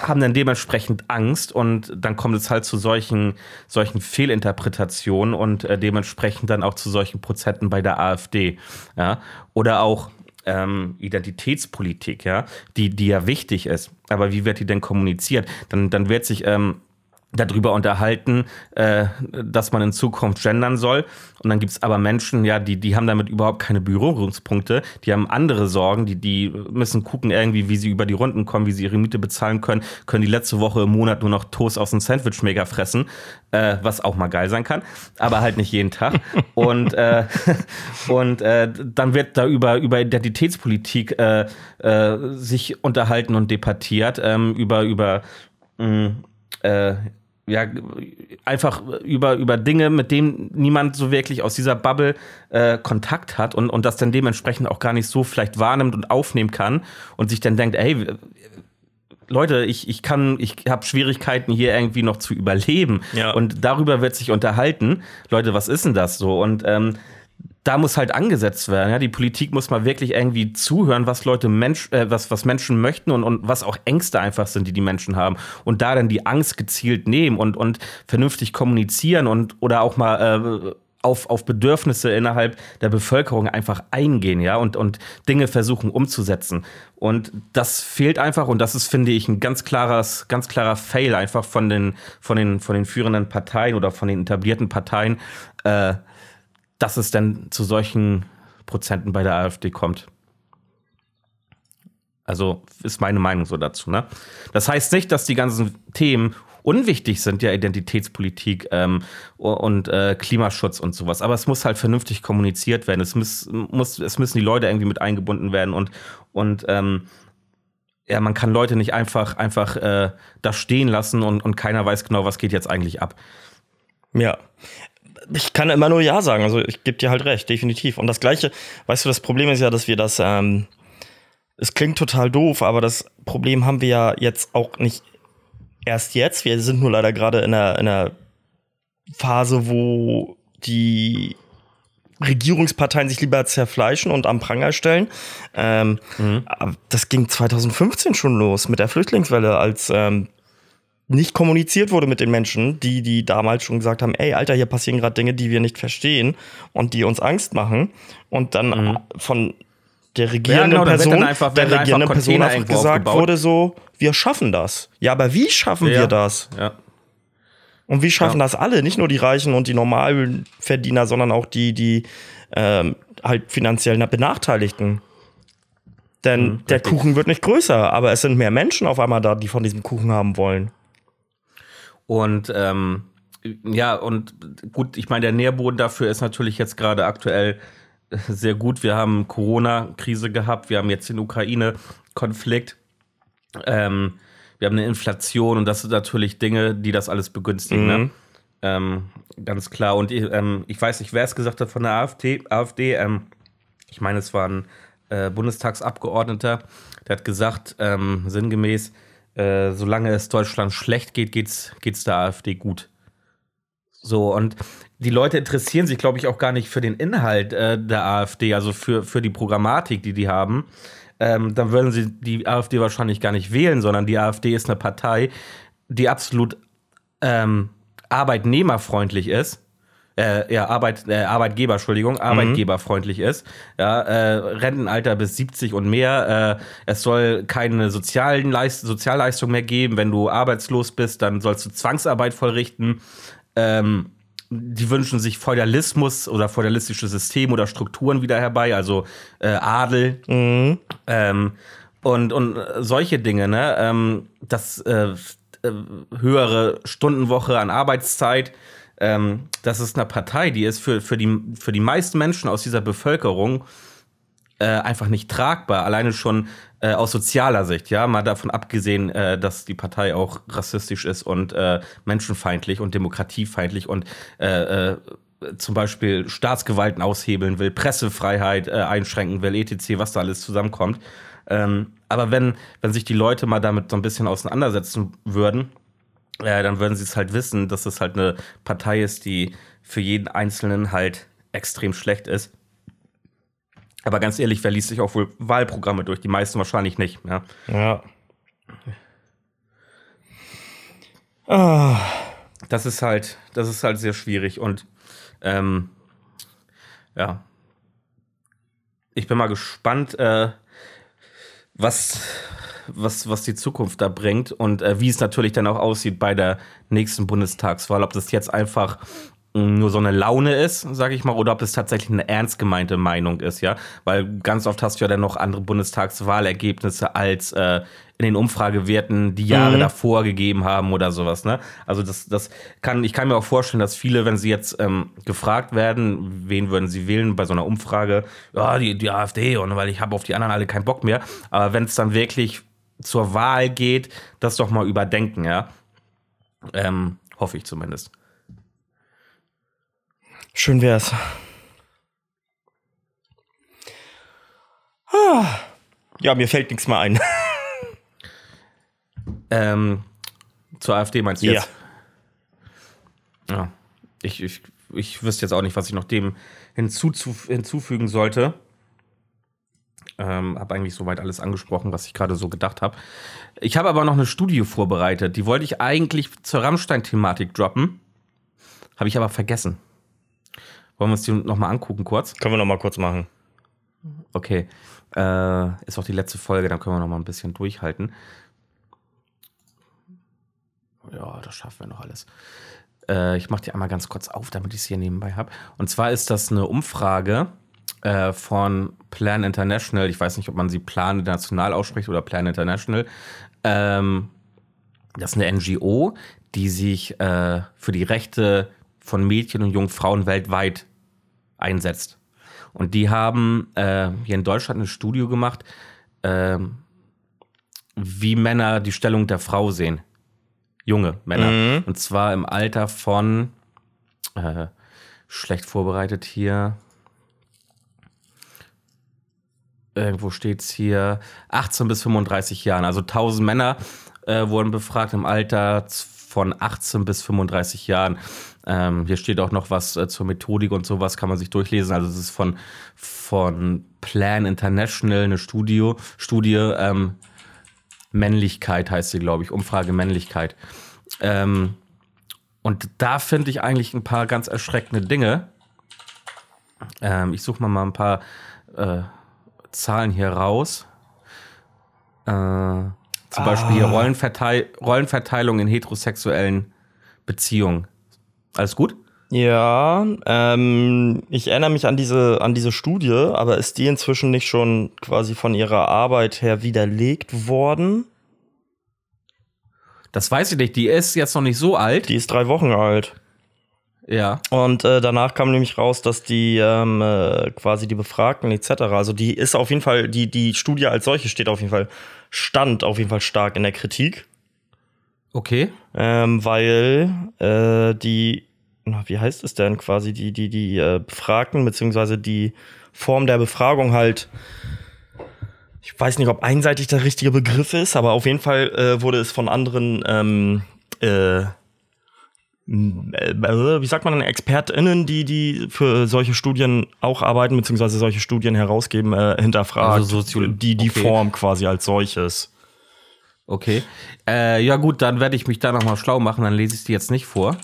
haben dann dementsprechend Angst und dann kommt es halt zu solchen, solchen Fehlinterpretationen und äh, dementsprechend dann auch zu solchen Prozenten bei der AfD. Ja? Oder auch ähm, Identitätspolitik, ja, die, die ja wichtig ist. Aber wie wird die denn kommuniziert? Dann, dann wird sich ähm, darüber unterhalten, äh, dass man in Zukunft gendern soll. Und dann gibt's aber Menschen, ja, die, die haben damit überhaupt keine Berührungspunkte, die haben andere Sorgen, die, die müssen gucken irgendwie, wie sie über die Runden kommen, wie sie ihre Miete bezahlen können, können die letzte Woche im Monat nur noch Toast aus dem Sandwich-Maker fressen, äh, was auch mal geil sein kann, aber halt nicht jeden Tag. und äh, und äh, dann wird da über, über Identitätspolitik äh, äh, sich unterhalten und debattiert, ähm, über, über mh, mm, äh, ja, einfach über, über Dinge, mit denen niemand so wirklich aus dieser Bubble äh, Kontakt hat und, und das dann dementsprechend auch gar nicht so vielleicht wahrnimmt und aufnehmen kann und sich dann denkt, ey, Leute, ich, ich kann, ich habe Schwierigkeiten hier irgendwie noch zu überleben. Ja. Und darüber wird sich unterhalten. Leute, was ist denn das so? Und ähm, da muss halt angesetzt werden. Ja? Die Politik muss mal wirklich irgendwie zuhören, was Leute Mensch, äh, was, was Menschen möchten und, und was auch Ängste einfach sind, die die Menschen haben. Und da dann die Angst gezielt nehmen und, und vernünftig kommunizieren und oder auch mal äh, auf, auf Bedürfnisse innerhalb der Bevölkerung einfach eingehen, ja, und, und Dinge versuchen umzusetzen. Und das fehlt einfach und das ist, finde ich, ein ganz klares, ganz klarer Fail einfach von den, von den, von den führenden Parteien oder von den etablierten Parteien. Äh, dass es denn zu solchen Prozenten bei der AfD kommt. Also ist meine Meinung so dazu. Ne? Das heißt nicht, dass die ganzen Themen unwichtig sind, ja Identitätspolitik ähm, und äh, Klimaschutz und sowas. Aber es muss halt vernünftig kommuniziert werden. Es, muss, muss, es müssen die Leute irgendwie mit eingebunden werden und, und ähm, ja, man kann Leute nicht einfach, einfach äh, da stehen lassen und, und keiner weiß genau, was geht jetzt eigentlich ab. Ja, ich kann immer nur Ja sagen. Also ich gebe dir halt recht, definitiv. Und das Gleiche, weißt du, das Problem ist ja, dass wir das, ähm, es klingt total doof, aber das Problem haben wir ja jetzt auch nicht erst jetzt. Wir sind nur leider gerade in einer, in einer Phase, wo die Regierungsparteien sich lieber zerfleischen und am Pranger stellen. Ähm, mhm. Das ging 2015 schon los mit der Flüchtlingswelle, als ähm, nicht kommuniziert wurde mit den Menschen, die, die damals schon gesagt haben, ey, Alter, hier passieren gerade Dinge, die wir nicht verstehen und die uns Angst machen. Und dann mhm. von der regierenden ja, genau, Person, einfach, der regierenden Person einfach gesagt aufgebaut. wurde so, wir schaffen das. Ja, aber wie schaffen ja, wir das? Ja. Und wie schaffen das alle? Nicht nur die Reichen und die normalen Verdiener, sondern auch die, die ähm, halt finanziell Benachteiligten. Denn mhm, der Kuchen wird nicht größer, aber es sind mehr Menschen auf einmal da, die von diesem Kuchen haben wollen. Und ähm, ja, und gut, ich meine, der Nährboden dafür ist natürlich jetzt gerade aktuell sehr gut. Wir haben Corona-Krise gehabt, wir haben jetzt den Ukraine-Konflikt. Ähm, wir haben eine Inflation und das sind natürlich Dinge, die das alles begünstigen. Ne? Mhm. Ähm, ganz klar. Und ähm, ich weiß nicht, wer es gesagt hat von der AfD. AfD ähm, ich meine, es war ein äh, Bundestagsabgeordneter, der hat gesagt, ähm, sinngemäß, äh, solange es Deutschland schlecht geht, geht's, geht's der AfD gut. So, und die Leute interessieren sich, glaube ich, auch gar nicht für den Inhalt äh, der AfD, also für, für die Programmatik, die die haben. Ähm, dann würden sie die AfD wahrscheinlich gar nicht wählen, sondern die AfD ist eine Partei, die absolut ähm, arbeitnehmerfreundlich ist. Äh, ja, Arbeit, äh, Arbeitgeber, Entschuldigung, arbeitgeberfreundlich ist. Ja, äh, Rentenalter bis 70 und mehr. Äh, es soll keine sozialen Leist Sozialleistung mehr geben. Wenn du arbeitslos bist, dann sollst du Zwangsarbeit vollrichten. Ähm, die wünschen sich Feudalismus oder feudalistische Systeme oder Strukturen wieder herbei, also äh, Adel. Ähm, und, und solche Dinge, ne? Ähm, das äh, höhere Stundenwoche an Arbeitszeit. Ähm, das ist eine Partei, die ist für, für, die, für die meisten Menschen aus dieser Bevölkerung äh, einfach nicht tragbar. Alleine schon äh, aus sozialer Sicht, ja, mal davon abgesehen, äh, dass die Partei auch rassistisch ist und äh, menschenfeindlich und demokratiefeindlich und äh, äh, zum Beispiel Staatsgewalten aushebeln will, Pressefreiheit einschränken will, etc., was da alles zusammenkommt. Ähm, aber wenn, wenn sich die Leute mal damit so ein bisschen auseinandersetzen würden, äh, dann würden sie es halt wissen, dass es halt eine Partei ist, die für jeden Einzelnen halt extrem schlecht ist. Aber ganz ehrlich, wer liest sich auch wohl Wahlprogramme durch? Die meisten wahrscheinlich nicht. Ja. Ja. Ah, Das ist halt, das ist halt sehr schwierig und ähm, ja. Ich bin mal gespannt, äh, was, was, was die Zukunft da bringt und äh, wie es natürlich dann auch aussieht bei der nächsten Bundestagswahl. Ob das jetzt einfach mh, nur so eine Laune ist, sage ich mal, oder ob es tatsächlich eine ernst gemeinte Meinung ist, ja. Weil ganz oft hast du ja dann noch andere Bundestagswahlergebnisse als äh, in den Umfragewerten die Jahre Mhm. davor gegeben haben oder sowas, ne? Also das, das kann, ich kann mir auch vorstellen, dass viele, wenn sie jetzt ähm, gefragt werden, wen würden sie wählen bei so einer Umfrage, ja, die, die AfD und weil ich habe auf die anderen alle keinen Bock mehr. Aber wenn es dann wirklich zur Wahl geht, das doch mal überdenken, ja. Ähm, hoffe ich zumindest. schön wär's. Ah. Ja, mir fällt nichts mehr ein. Ähm, zur AfD meinst du Ja. jetzt? Ja. Ich, ich, ich wüsste jetzt auch nicht, was ich noch dem hinzuzuf hinzufügen sollte. Ähm, habe eigentlich soweit alles angesprochen, was ich gerade so gedacht habe. Ich habe aber noch eine Studie vorbereitet. Die wollte ich eigentlich zur Rammstein-Thematik droppen. Habe ich aber vergessen. Wollen wir uns die nochmal angucken kurz? Können wir noch mal kurz machen. Okay. Äh, ist auch die letzte Folge, dann können wir noch mal ein bisschen durchhalten. Ja, das schaffen wir noch alles. Äh, ich mache die einmal ganz kurz auf, damit ich es hier nebenbei habe. Und zwar ist das eine Umfrage äh, von Plan International. Ich weiß nicht, ob man sie Plan International ausspricht oder Plan International. Ähm, das ist eine NGO, die sich äh, für die Rechte von Mädchen und jungen Frauen weltweit einsetzt. Und die haben äh, hier in Deutschland ein Studio gemacht, ähm, wie Männer die Stellung der Frau sehen. Junge Männer. Mhm. Und zwar im Alter von, äh, schlecht vorbereitet hier. Irgendwo steht es hier, 18 bis 35 Jahren. Also 1000 Männer äh, wurden befragt im Alter von 18 bis 35 Jahren. Ähm, hier steht auch noch was äh, zur Methodik und sowas, kann man sich durchlesen. Also es ist von, von Plan International, eine Studio, Studie, ähm, Männlichkeit heißt sie, glaube ich, Umfrage Männlichkeit. Ähm, und da finde ich eigentlich ein paar ganz erschreckende Dinge. Ähm, ich suche mal, mal ein paar äh, Zahlen hier raus. Äh, zum Beispiel hier Rollenverteil Rollenverteilung in heterosexuellen Beziehungen. Alles gut? Ja, ähm, ich erinnere mich an diese, an diese Studie, aber ist die inzwischen nicht schon quasi von ihrer Arbeit her widerlegt worden? Das weiß ich nicht. Die ist jetzt noch nicht so alt. Die ist drei Wochen alt. Ja. Und äh, danach kam nämlich raus, dass die ähm, äh, quasi die Befragten etc. Also die ist auf jeden Fall, die, die Studie als solche steht auf jeden Fall, stand auf jeden Fall stark in der Kritik. Okay. Ähm, weil äh, die, na, wie heißt es denn quasi, die, die, die äh, Befragten, beziehungsweise die Form der Befragung halt, ich weiß nicht, ob einseitig der richtige Begriff ist, aber auf jeden Fall äh, wurde es von anderen ähm, äh, äh, wie sagt man ExpertInnen, die, die für solche Studien auch arbeiten, beziehungsweise solche Studien herausgeben, äh, hinterfragt. Also Soziolo- die, die okay. Form quasi als solches. Okay. Äh, ja, gut, dann werde ich mich da nochmal schlau machen, dann lese ich die jetzt nicht vor.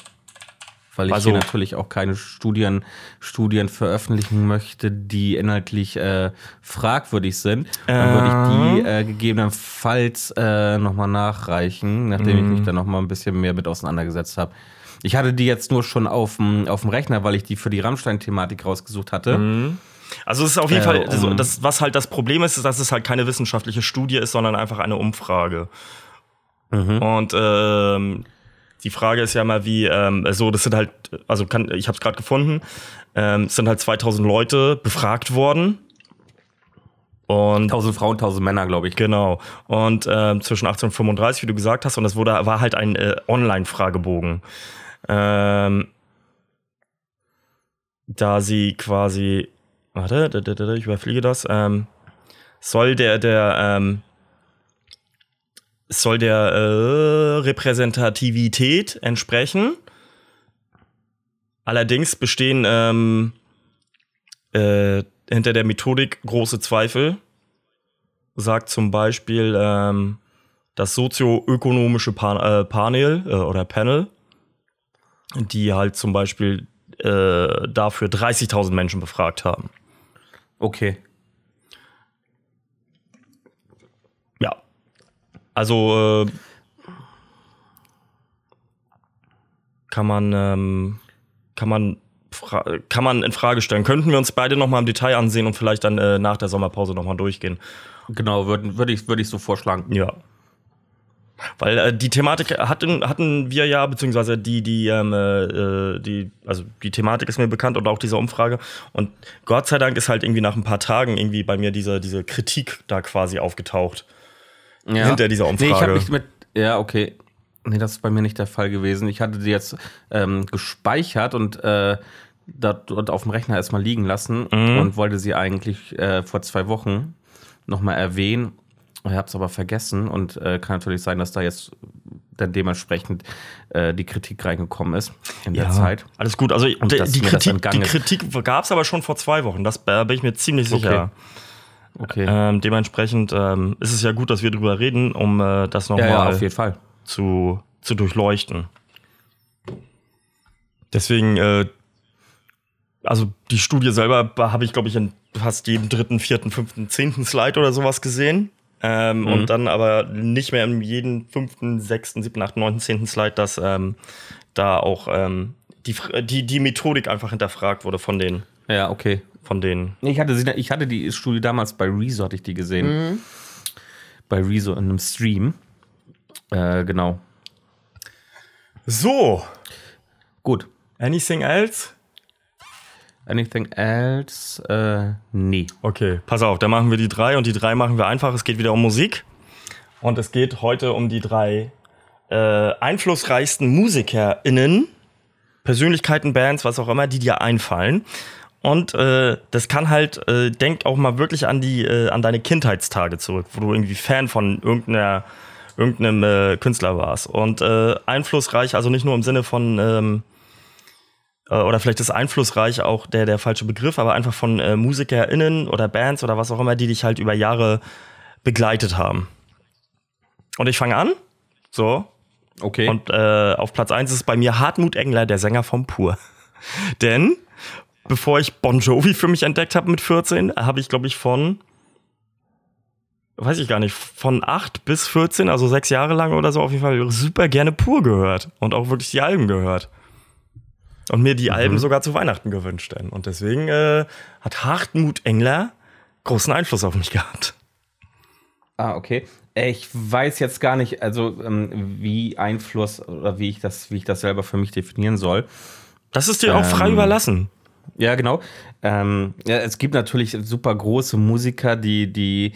Weil ich Also- hier natürlich auch keine Studien, Studien veröffentlichen möchte, die inhaltlich äh, fragwürdig sind. Dann würde ich die äh, gegebenenfalls äh, nochmal nachreichen, nachdem ich mich da nochmal ein bisschen mehr mit auseinandergesetzt habe. Ich hatte die jetzt nur schon auf dem auf dem Rechner, weil ich die für die Rammstein-Thematik rausgesucht hatte. Also es ist auf jeden Äh, Fall, also das, was halt das Problem ist, ist, dass es halt keine wissenschaftliche Studie ist, sondern einfach eine Umfrage. Und ähm, die Frage ist ja mal wie, ähm, so, das sind halt, also kann, ich habe es gerade gefunden, ähm, es sind halt 2000 Leute befragt worden. Und 1000 Frauen, 1000 Männer, glaube ich. Genau. Und ähm, zwischen 18 und 35, wie du gesagt hast, und das wurde, war halt ein äh, Online-Fragebogen. Ähm, da sie quasi, warte, ich überfliege das, ähm, soll der, der, ähm, soll der äh, Repräsentativität entsprechen. Allerdings bestehen ähm, äh, hinter der Methodik große Zweifel sagt zum Beispiel ähm, das sozioökonomische Pan äh, Panel äh, oder Panel, die halt zum Beispiel äh, dafür 30.000 Menschen befragt haben. Okay. Ja. Also äh, kann man ähm, kann man kann man in Frage stellen. Könnten wir uns beide noch mal im Detail ansehen und vielleicht dann äh, nach der Sommerpause noch mal durchgehen. Genau, würde würd ich, würd ich so vorschlagen. Ja. Weil äh, die Thematik hatten, hatten wir ja, beziehungsweise die, die, ähm, äh, die, also die Thematik ist mir bekannt und auch diese Umfrage. Und Gott sei Dank ist halt irgendwie nach ein paar Tagen irgendwie bei mir diese, diese Kritik da quasi aufgetaucht. Ja. Hinter dieser Nee, ich Umfrage. habe mich mit. Ja, okay. Nee, das ist bei mir nicht der Fall gewesen. Ich hatte die jetzt ähm, gespeichert und äh, dort auf dem Rechner erstmal liegen lassen Mhm. und wollte sie eigentlich äh, vor zwei Wochen nochmal erwähnen. Ich habe es aber vergessen und äh, kann natürlich sein, dass da jetzt dann dementsprechend äh, die Kritik reingekommen ist in der Zeit. Alles gut. Also Und die, Kritik, die. Kritik gab es aber schon vor zwei Wochen. Das äh, bin ich mir ziemlich sicher. Okay. Ähm, dementsprechend ähm, ist es ja gut, dass wir drüber reden, um äh, das ja, nochmal ja, jeden Fall. zu, zu durchleuchten. Deswegen, äh, also die Studie selber habe ich, glaube ich, in fast jedem dritten, vierten, fünften, zehnten Slide oder sowas gesehen. Ähm, Und dann aber nicht mehr in jedem fünften, sechsten, siebten, achten, neunten, zehnten Slide, dass ähm, da auch ähm, die, Fr- die, die Methodik einfach hinterfragt wurde von den, Ja, okay. von den. Nee, Ich hatte, sie, ich hatte die Studie damals bei Rezo, hatte ich die gesehen. Bei Rezo in einem Stream. Äh, genau. So, Gut. anything else? Anything else? Äh, nee. Okay, pass auf, dann machen wir die drei und die drei machen wir einfach. Es geht wieder um Musik. Und es geht heute um die drei äh, einflussreichsten MusikerInnen, Persönlichkeiten, Bands, was auch immer, die dir einfallen. Und äh, das kann halt, äh, denk auch mal wirklich an die, äh, an deine Kindheitstage zurück, wo du irgendwie Fan von irgendeiner, irgendeinem äh, Künstler warst. Und äh, einflussreich, also nicht nur im Sinne von ähm, äh, oder vielleicht ist einflussreich auch der, der falsche Begriff, aber einfach von äh, MusikerInnen oder Bands oder was auch immer, die dich halt über Jahre begleitet haben. Und ich fange an. So. Okay. Und äh, auf Platz 1 ist bei mir Hartmut Engler, der Sänger vom Pur. Denn bevor ich Bon Jovi für mich entdeckt habe mit 14, habe ich, glaube ich, von, weiß ich gar nicht, von 8 bis 14, also sechs Jahre lang oder so, auf jeden Fall super gerne Pur gehört. Und auch wirklich die Alben gehört. Und mir die Alben sogar zu Weihnachten gewünscht. Denn. Und deswegen äh, hat Hartmut Engler großen Einfluss auf mich gehabt. ah, okay. Ich weiß jetzt gar nicht, also ähm, wie Einfluss oder wie ich das, wie ich das selber für mich definieren soll. Das ist dir auch frei Ähm, überlassen. Ja, genau. Ähm, ja, es gibt natürlich super große Musiker, die, die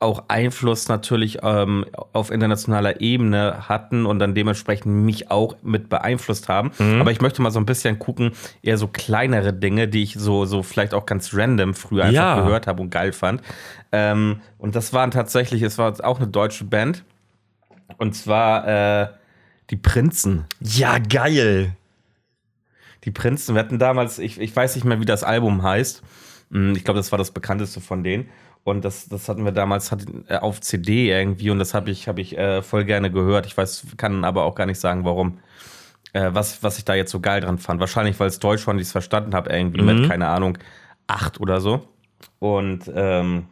auch Einfluss natürlich ähm, auf internationaler Ebene hatten und dann dementsprechend mich auch mit beeinflusst haben. Aber ich möchte mal so ein bisschen gucken, eher so kleinere Dinge, die ich so, so vielleicht auch ganz random früher einfach Ja. gehört habe und geil fand. Ähm, und das waren tatsächlich, es war auch eine deutsche Band. Und zwar äh, die Prinzen. Ja, geil. Die Prinzen, wir hatten damals, ich, ich weiß nicht mehr, wie das Album heißt. Hm, Ich glaube, das war das bekannteste von denen. Und das, das hatten wir damals hat, äh, auf CD irgendwie und das habe ich, hab ich äh, voll gerne gehört. Ich weiß, kann aber auch gar nicht sagen, warum. Äh, was, was ich da jetzt so geil dran fand. Wahrscheinlich, weil es Deutsch war und ich es verstanden habe, irgendwie mit, keine Ahnung, acht oder so. Und ähm,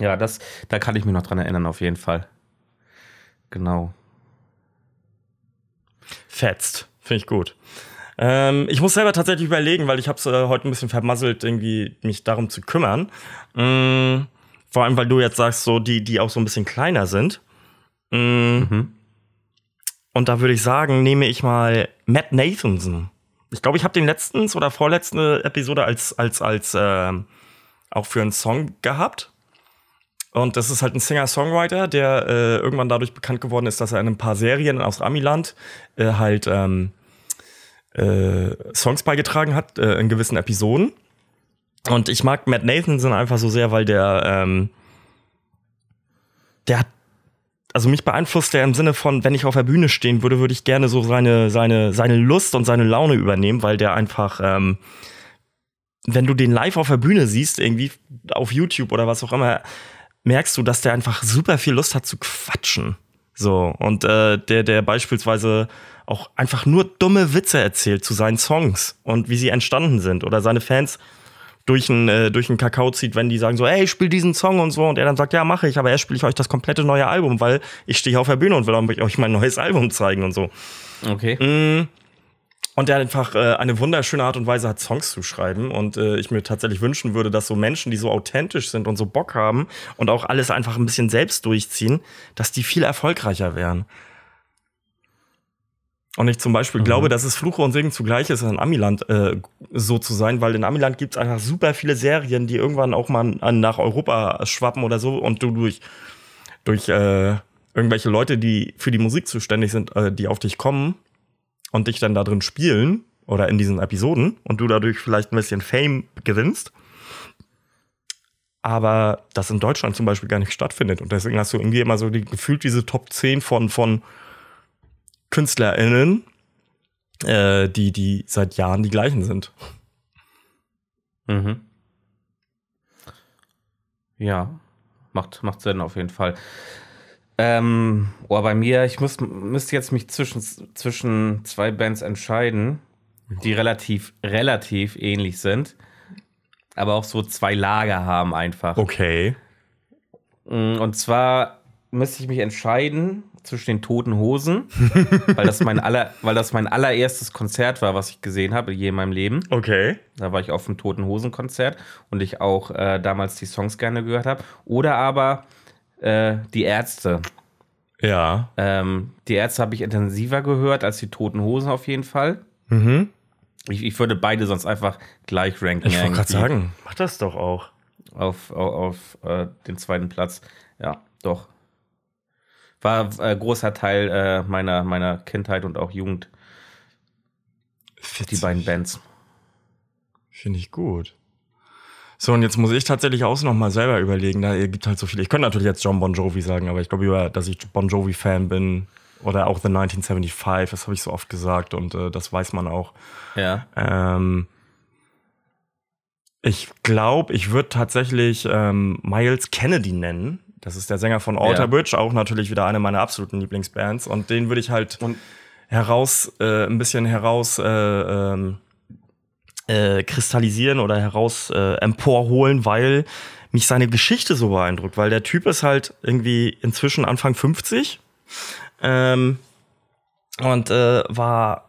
ja, das, da kann ich mich noch dran erinnern, auf jeden Fall. Genau. Fetzt. Finde ich gut. Ähm, ich muss selber tatsächlich überlegen, weil ich habe es äh, heute ein bisschen vermasselt, irgendwie mich darum zu kümmern. Mm, vor allem, weil du jetzt sagst, so die, die auch so ein bisschen kleiner sind. Mm, Mhm. Und da würde ich sagen, nehme ich mal Matt Nathanson. Ich glaube, ich habe den letztens oder vorletzte Episode als, als, als ähm, auch für einen Song gehabt. Und das ist halt ein Singer-Songwriter, der äh, irgendwann dadurch bekannt geworden ist, dass er in ein paar Serien aus Amiland äh, halt ähm, äh, Songs beigetragen hat äh, in gewissen Episoden. Und ich mag Matt Nathanson einfach so sehr, weil der, ähm, der hat, also mich beeinflusst der im Sinne von, wenn ich auf der Bühne stehen würde, würde ich gerne so seine, seine, seine Lust und seine Laune übernehmen, weil der einfach, ähm, wenn du den live auf der Bühne siehst, irgendwie auf YouTube oder was auch immer, merkst du, dass der einfach super viel Lust hat zu quatschen. So, und äh, der, der beispielsweise auch einfach nur dumme Witze erzählt zu seinen Songs und wie sie entstanden sind oder seine Fans durch einen äh, durch einen Kakao zieht, wenn die sagen so, ey, ich spiel diesen Song und so und er dann sagt, ja, mache ich, aber erst spiele ich euch das komplette neue Album, weil ich stehe auf der Bühne und will euch mein neues Album zeigen und so. Okay. Mm. Und der einfach äh, eine wunderschöne Art und Weise hat, Songs zu schreiben. Und äh, ich mir tatsächlich wünschen würde, dass so Menschen, die so authentisch sind und so Bock haben und auch alles einfach ein bisschen selbst durchziehen, dass die viel erfolgreicher wären. Und ich zum Beispiel glaube, dass es Fluche und Segen zugleich ist, in Amiland äh, so zu sein, weil in Amiland gibt es einfach super viele Serien, die irgendwann auch mal nach Europa schwappen oder so und du durch, durch äh, irgendwelche Leute, die für die Musik zuständig sind, äh, die auf dich kommen und dich dann da drin spielen oder in diesen Episoden und du dadurch vielleicht ein bisschen Fame gewinnst. Aber das in Deutschland zum Beispiel gar nicht stattfindet. Und deswegen hast du irgendwie immer so die, gefühlt diese Top 10 von, von KünstlerInnen, äh, die, die seit Jahren die gleichen sind. Mhm. Ja, macht, macht Sinn auf jeden Fall. Ähm, oh, bei mir, ich muss, müsste jetzt mich zwischen, zwischen zwei Bands entscheiden, die relativ, relativ ähnlich sind, aber auch so zwei Lager haben einfach. Okay. Mm, Und zwar müsste ich mich entscheiden zwischen den Toten Hosen, weil, das mein aller, weil das mein allererstes Konzert war, was ich gesehen habe je in meinem Leben. Okay. Da war ich auf dem Toten Hosen Konzert und ich auch äh, damals die Songs gerne gehört habe. Oder aber äh, die Ärzte. Ja. Ähm, die Ärzte habe ich intensiver gehört als die Toten Hosen auf jeden Fall. Mhm. Ich, ich würde beide sonst einfach gleich ranken. Ich wollte gerade sagen, mach das doch auch. Auf, auf, auf äh, den zweiten Platz. Ja, doch. War äh, großer Teil äh, meiner, meiner Kindheit und auch Jugend, die beiden Bands. Finde ich gut. So, und jetzt muss ich tatsächlich auch noch mal selber überlegen. Da gibt halt so viele. Ich könnte natürlich jetzt John Bon Jovi sagen, aber ich glaube, dass ich Bon Jovi-Fan bin oder auch The 1975, das habe ich so oft gesagt und äh, das weiß man auch. Ja. Ähm, ich glaube, ich würde tatsächlich ähm, Miles Kennedy nennen. Das ist der Sänger von Alter Ja. Bridge, auch natürlich wieder eine meiner absoluten Lieblingsbands. Und den würde ich halt Und- heraus, äh, ein bisschen heraus äh, ähm, äh, kristallisieren oder heraus äh, emporholen, weil mich seine Geschichte so beeindruckt. Weil der Typ ist halt irgendwie inzwischen Anfang 50 ähm, und äh, war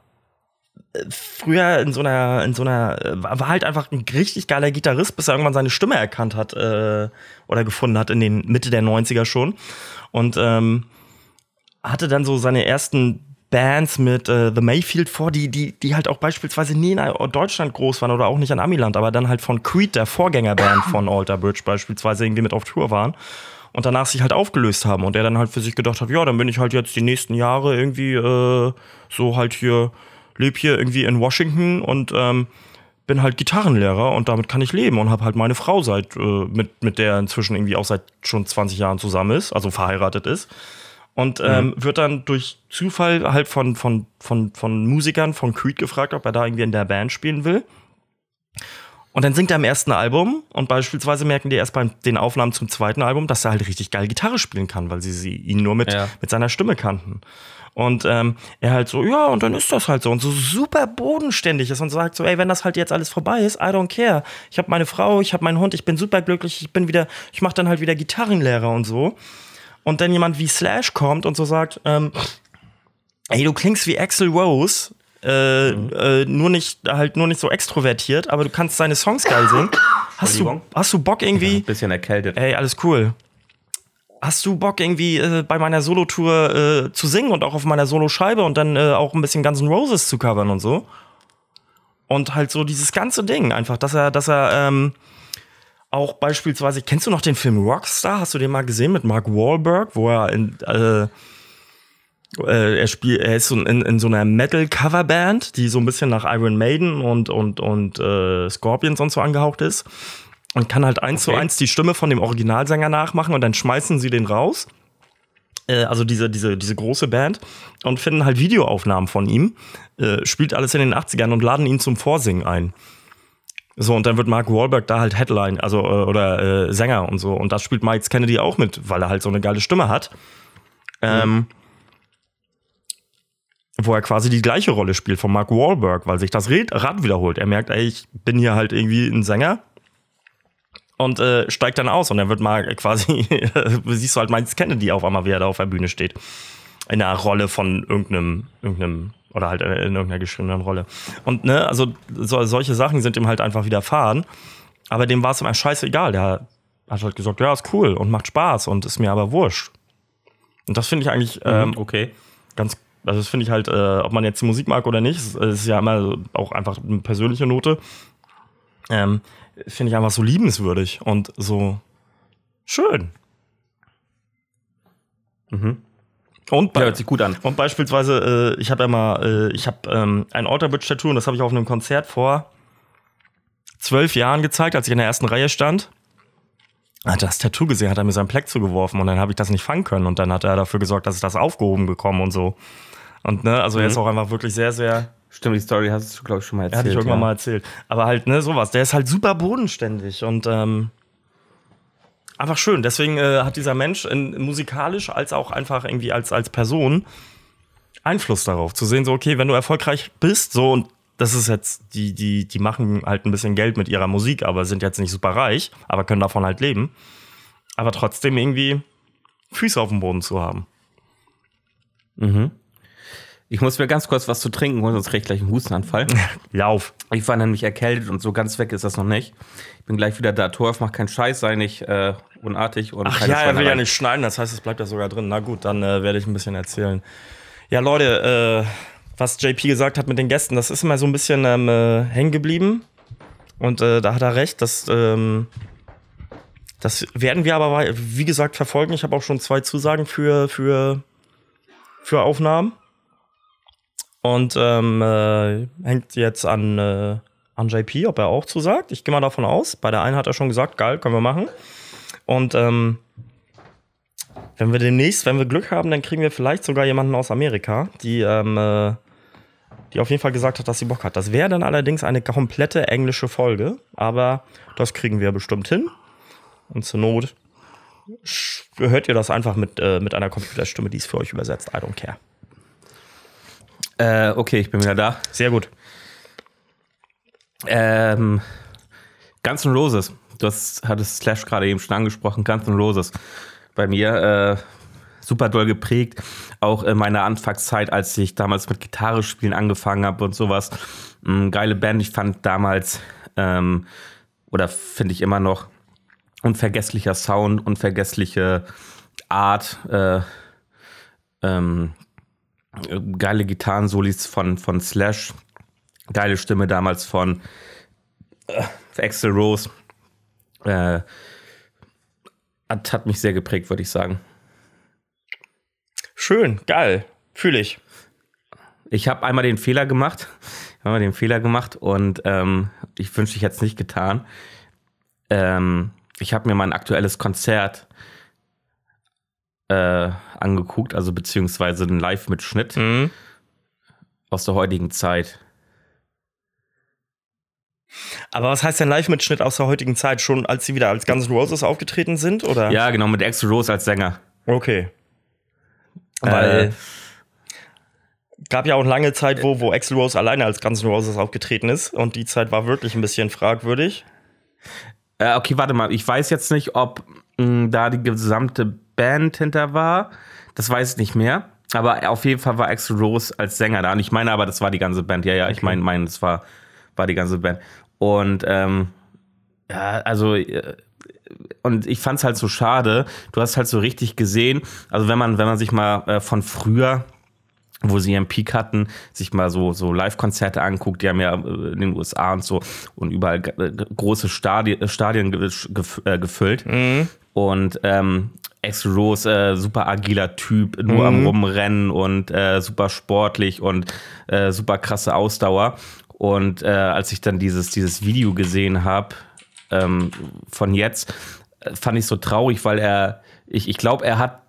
früher in so einer, in so einer, äh, war war halt einfach ein richtig geiler Gitarrist, bis er irgendwann seine Stimme erkannt hat äh, oder gefunden hat in den Mitte der 90er schon. Und ähm, hatte dann so seine ersten Bands mit äh, The Mayfield vor, die, die, die halt auch beispielsweise nie in Deutschland groß waren oder auch nicht an Amiland, aber dann halt von Creed, der Vorgängerband von Alter Bridge beispielsweise, irgendwie mit auf Tour waren und danach sich halt aufgelöst haben und er dann halt für sich gedacht hat, ja, dann bin ich halt jetzt die nächsten Jahre irgendwie äh, so halt hier, lebe hier irgendwie in Washington und ähm, bin halt Gitarrenlehrer und damit kann ich leben und habe halt meine Frau seit, äh, mit, mit der inzwischen irgendwie auch seit schon 20 Jahren zusammen ist, also verheiratet ist. Und ähm, mhm. wird dann durch Zufall halt von, von, von, von Musikern von Creed gefragt, ob er da irgendwie in der Band spielen will. Und dann singt er im ersten Album und beispielsweise merken die erst bei den Aufnahmen zum zweiten Album, dass er halt richtig geil Gitarre spielen kann, weil sie, sie ihn nur mit, ja. mit seiner Stimme kannten. Und ähm, er halt so, ja, und dann ist das halt so. Und so super bodenständig ist und sagt so, ey, wenn das halt jetzt alles vorbei ist, I don't care. Ich habe meine Frau, ich habe meinen Hund, ich bin super glücklich, ich bin wieder, ich mache dann halt wieder Gitarrenlehrer und so. Und dann jemand wie Slash kommt und so sagt, ähm, ey, du klingst wie Axel Rose, äh, mhm. äh, nur nicht halt nur nicht so extrovertiert, aber du kannst seine Songs geil singen. Hast du, hast du Bock irgendwie? Ja, bisschen erkältet. Ey, alles cool. Hast du Bock irgendwie äh, bei meiner Solotour äh, zu singen und auch auf meiner Soloscheibe und dann äh, auch ein bisschen Guns N' Roses zu covern und so? Und halt so dieses ganze Ding einfach, dass er, dass er ähm, auch beispielsweise, kennst du noch den Film Rockstar? Hast du den mal gesehen mit Mark Wahlberg, wo er in äh, äh, er spielt, er ist so in, in so einer Metal-Coverband, die so ein bisschen nach Iron Maiden und, und, und äh, Scorpions und so angehaucht ist. Und kann halt eins okay. zu eins die Stimme von dem Originalsänger nachmachen und dann schmeißen sie den raus. Äh, also diese, diese, diese große Band und finden halt Videoaufnahmen von ihm, äh, spielt alles in den 80ern und laden ihn zum Vorsingen ein. So, und dann wird Mark Wahlberg da halt Headline, also äh, oder äh, Sänger und so. Und das spielt Mike Kennedy auch mit, weil er halt so eine geile Stimme hat. Ähm, mhm wo er quasi die gleiche Rolle spielt von Mark Wahlberg, weil sich das Rad wiederholt. Er merkt, ey, ich bin hier halt irgendwie ein Sänger und äh, steigt dann aus und dann wird mal quasi, siehst du halt Miles Kennedy auf einmal, wie er da auf der Bühne steht. In einer Rolle von irgendeinem, irgendeinem, oder halt in irgendeiner geschriebenen Rolle. Und ne, also so, solche Sachen sind ihm halt einfach widerfahren. Aber dem war es immer scheißegal. Der hat halt gesagt, ja, ist cool und macht Spaß und ist mir aber wurscht. Und das finde ich eigentlich mhm, ähm, okay. ganz also das finde ich halt, äh, ob man jetzt die Musik mag oder nicht, es ist ja immer auch einfach eine persönliche Note. Ähm, finde ich einfach so liebenswürdig und so schön. Mhm. Und ja, hört sich gut an. Und beispielsweise, äh, ich habe ja mal, äh, ich habe ähm, ein Outerbridge-Tattoo und das habe ich auf einem Konzert vor zwölf Jahren gezeigt, als ich in der ersten Reihe stand. Hat das Tattoo gesehen, hat er mir sein Pleck zugeworfen und dann habe ich das nicht fangen können und dann hat er dafür gesorgt, dass ich das aufgehoben bekomme und so. Und ne, also mhm. er ist mhm. auch einfach wirklich sehr, sehr. Stimmt, die Story hast du, glaube ich, schon mal erzählt. Hatte ich irgendwann ja. mal erzählt. Aber halt, ne, sowas. Der ist halt super bodenständig und ähm, einfach schön. Deswegen äh, hat dieser Mensch in, musikalisch als auch einfach irgendwie als, als Person Einfluss darauf. Zu sehen, so, okay, wenn du erfolgreich bist, so und das ist jetzt, die, die, die machen halt ein bisschen Geld mit ihrer Musik, aber sind jetzt nicht super reich, aber können davon halt leben. Aber trotzdem irgendwie Füße auf dem Boden zu haben. Mhm. Ich muss mir ganz kurz was zu trinken holen, sonst kriege ich gleich einen Hustenanfall. Lauf. Ich war nämlich erkältet und so ganz weg ist das noch nicht. Ich bin gleich wieder da. Torf macht keinen Scheiß, sei nicht äh, unartig und Ach ja, er will ja nicht schneiden, das heißt, es bleibt ja sogar drin. Na gut, dann äh, werde ich ein bisschen erzählen. Ja, Leute, äh, was JP gesagt hat mit den Gästen, das ist immer so ein bisschen ähm, äh, hängen geblieben. Und äh, da hat er recht, dass. Ähm, das werden wir aber, wie gesagt, verfolgen. Ich habe auch schon zwei Zusagen für, für, für Aufnahmen. Und ähm, äh, hängt jetzt an, äh, an JP, ob er auch zusagt. Ich gehe mal davon aus. Bei der einen hat er schon gesagt, geil, können wir machen. Und ähm, wenn wir demnächst, wenn wir Glück haben, dann kriegen wir vielleicht sogar jemanden aus Amerika, die, ähm, äh, die auf jeden Fall gesagt hat, dass sie Bock hat. Das wäre dann allerdings eine komplette englische Folge, aber das kriegen wir bestimmt hin. Und zur Not hört ihr das einfach mit, äh, mit einer Computerstimme, die es für euch übersetzt. I don't care. Äh, okay, ich bin wieder da. Sehr gut. Ähm, Guns N' Roses. Du hast, hattest Slash gerade eben schon angesprochen. Guns N' Roses. Bei mir äh, super doll geprägt. Auch in meiner Anfangszeit, als ich damals mit Gitarre spielen angefangen habe und sowas. Ähm, geile Band. Ich fand damals, ähm, oder finde ich immer noch, unvergesslicher Sound, unvergessliche Art. Äh, ähm, Äh, geile Gitarrensolis von, von Slash. Geile Stimme damals von äh, Axel Rose. Äh, hat, hat mich sehr geprägt, würde ich sagen. Schön, geil. Fühle ich. Ich habe einmal den Fehler gemacht. Einmal den Fehler gemacht und ähm, ich wünschte, ich hätte es nicht getan. Ähm, ich habe mir mein aktuelles Konzert äh, angeguckt, also beziehungsweise einen Live-Mitschnitt Mhm. aus der heutigen Zeit. Aber was heißt denn Live-Mitschnitt aus der heutigen Zeit? Schon als sie wieder als Guns N' Roses aufgetreten sind, oder? Ja, genau, mit Axl Rose als Sänger. Okay. Äh, Weil gab ja auch lange Zeit, wo, wo Axl Rose alleine als Guns N' Roses aufgetreten ist und die Zeit war wirklich ein bisschen fragwürdig. Äh, okay, warte mal. Ich weiß jetzt nicht, ob mh, da die gesamte Band hinter war. Das weiß ich nicht mehr. Aber auf jeden Fall war Axl Rose als Sänger da. Und ich meine aber, das war die ganze Band. Ja, ja, ich meine, mein, das war, war die ganze Band. Und ähm, ja, also äh, und ich fand's halt so schade. Du hast halt so richtig gesehen, also wenn man, wenn man sich mal äh, von früher wo sie ihren Peak hatten, sich mal so, so Live-Konzerte anguckt, die haben ja äh, in den USA und so und überall äh, große Stadien, Stadien gef gef gefüllt. Und ähm, Axl Rose, äh, super agiler Typ, nur am Rumrennen und äh, super sportlich und äh, super krasse Ausdauer. Und äh, als ich dann dieses, dieses Video gesehen habe ähm, von jetzt, äh, fand ich so traurig, weil er, ich, ich glaube, er hat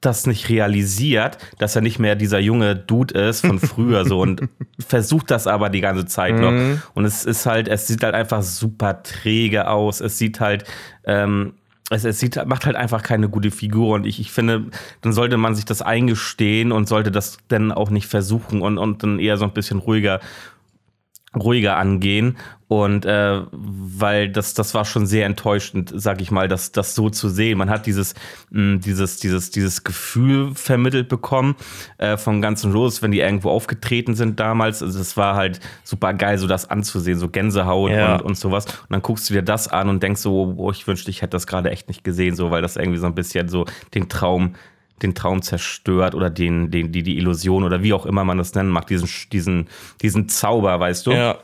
das nicht realisiert, dass er nicht mehr dieser junge Dude ist von früher so und versucht das aber die ganze Zeit noch. Und es ist halt, es sieht halt einfach super träge aus. Es sieht halt, ähm, es, es sieht, macht halt einfach keine gute Figur und ich, ich finde, dann sollte man sich das eingestehen und sollte das dann auch nicht versuchen und, und dann eher so ein bisschen ruhiger ruhiger angehen. Und äh, weil das das war schon sehr enttäuschend sag ich mal das das so zu sehen. Man hat dieses mh, dieses dieses dieses Gefühl vermittelt bekommen äh, von ganzen Roses wenn die irgendwo aufgetreten sind damals. Also es war halt super geil so das anzusehen so Gänsehaut Ja. und, und sowas. Und dann guckst du dir das an und denkst so oh, ich wünschte ich hätte das gerade echt nicht gesehen so weil das irgendwie so ein bisschen so den Traum den Traum zerstört oder den, den, die, die Illusion oder wie auch immer man das nennen mag, diesen, diesen, diesen Zauber, weißt du? Ja.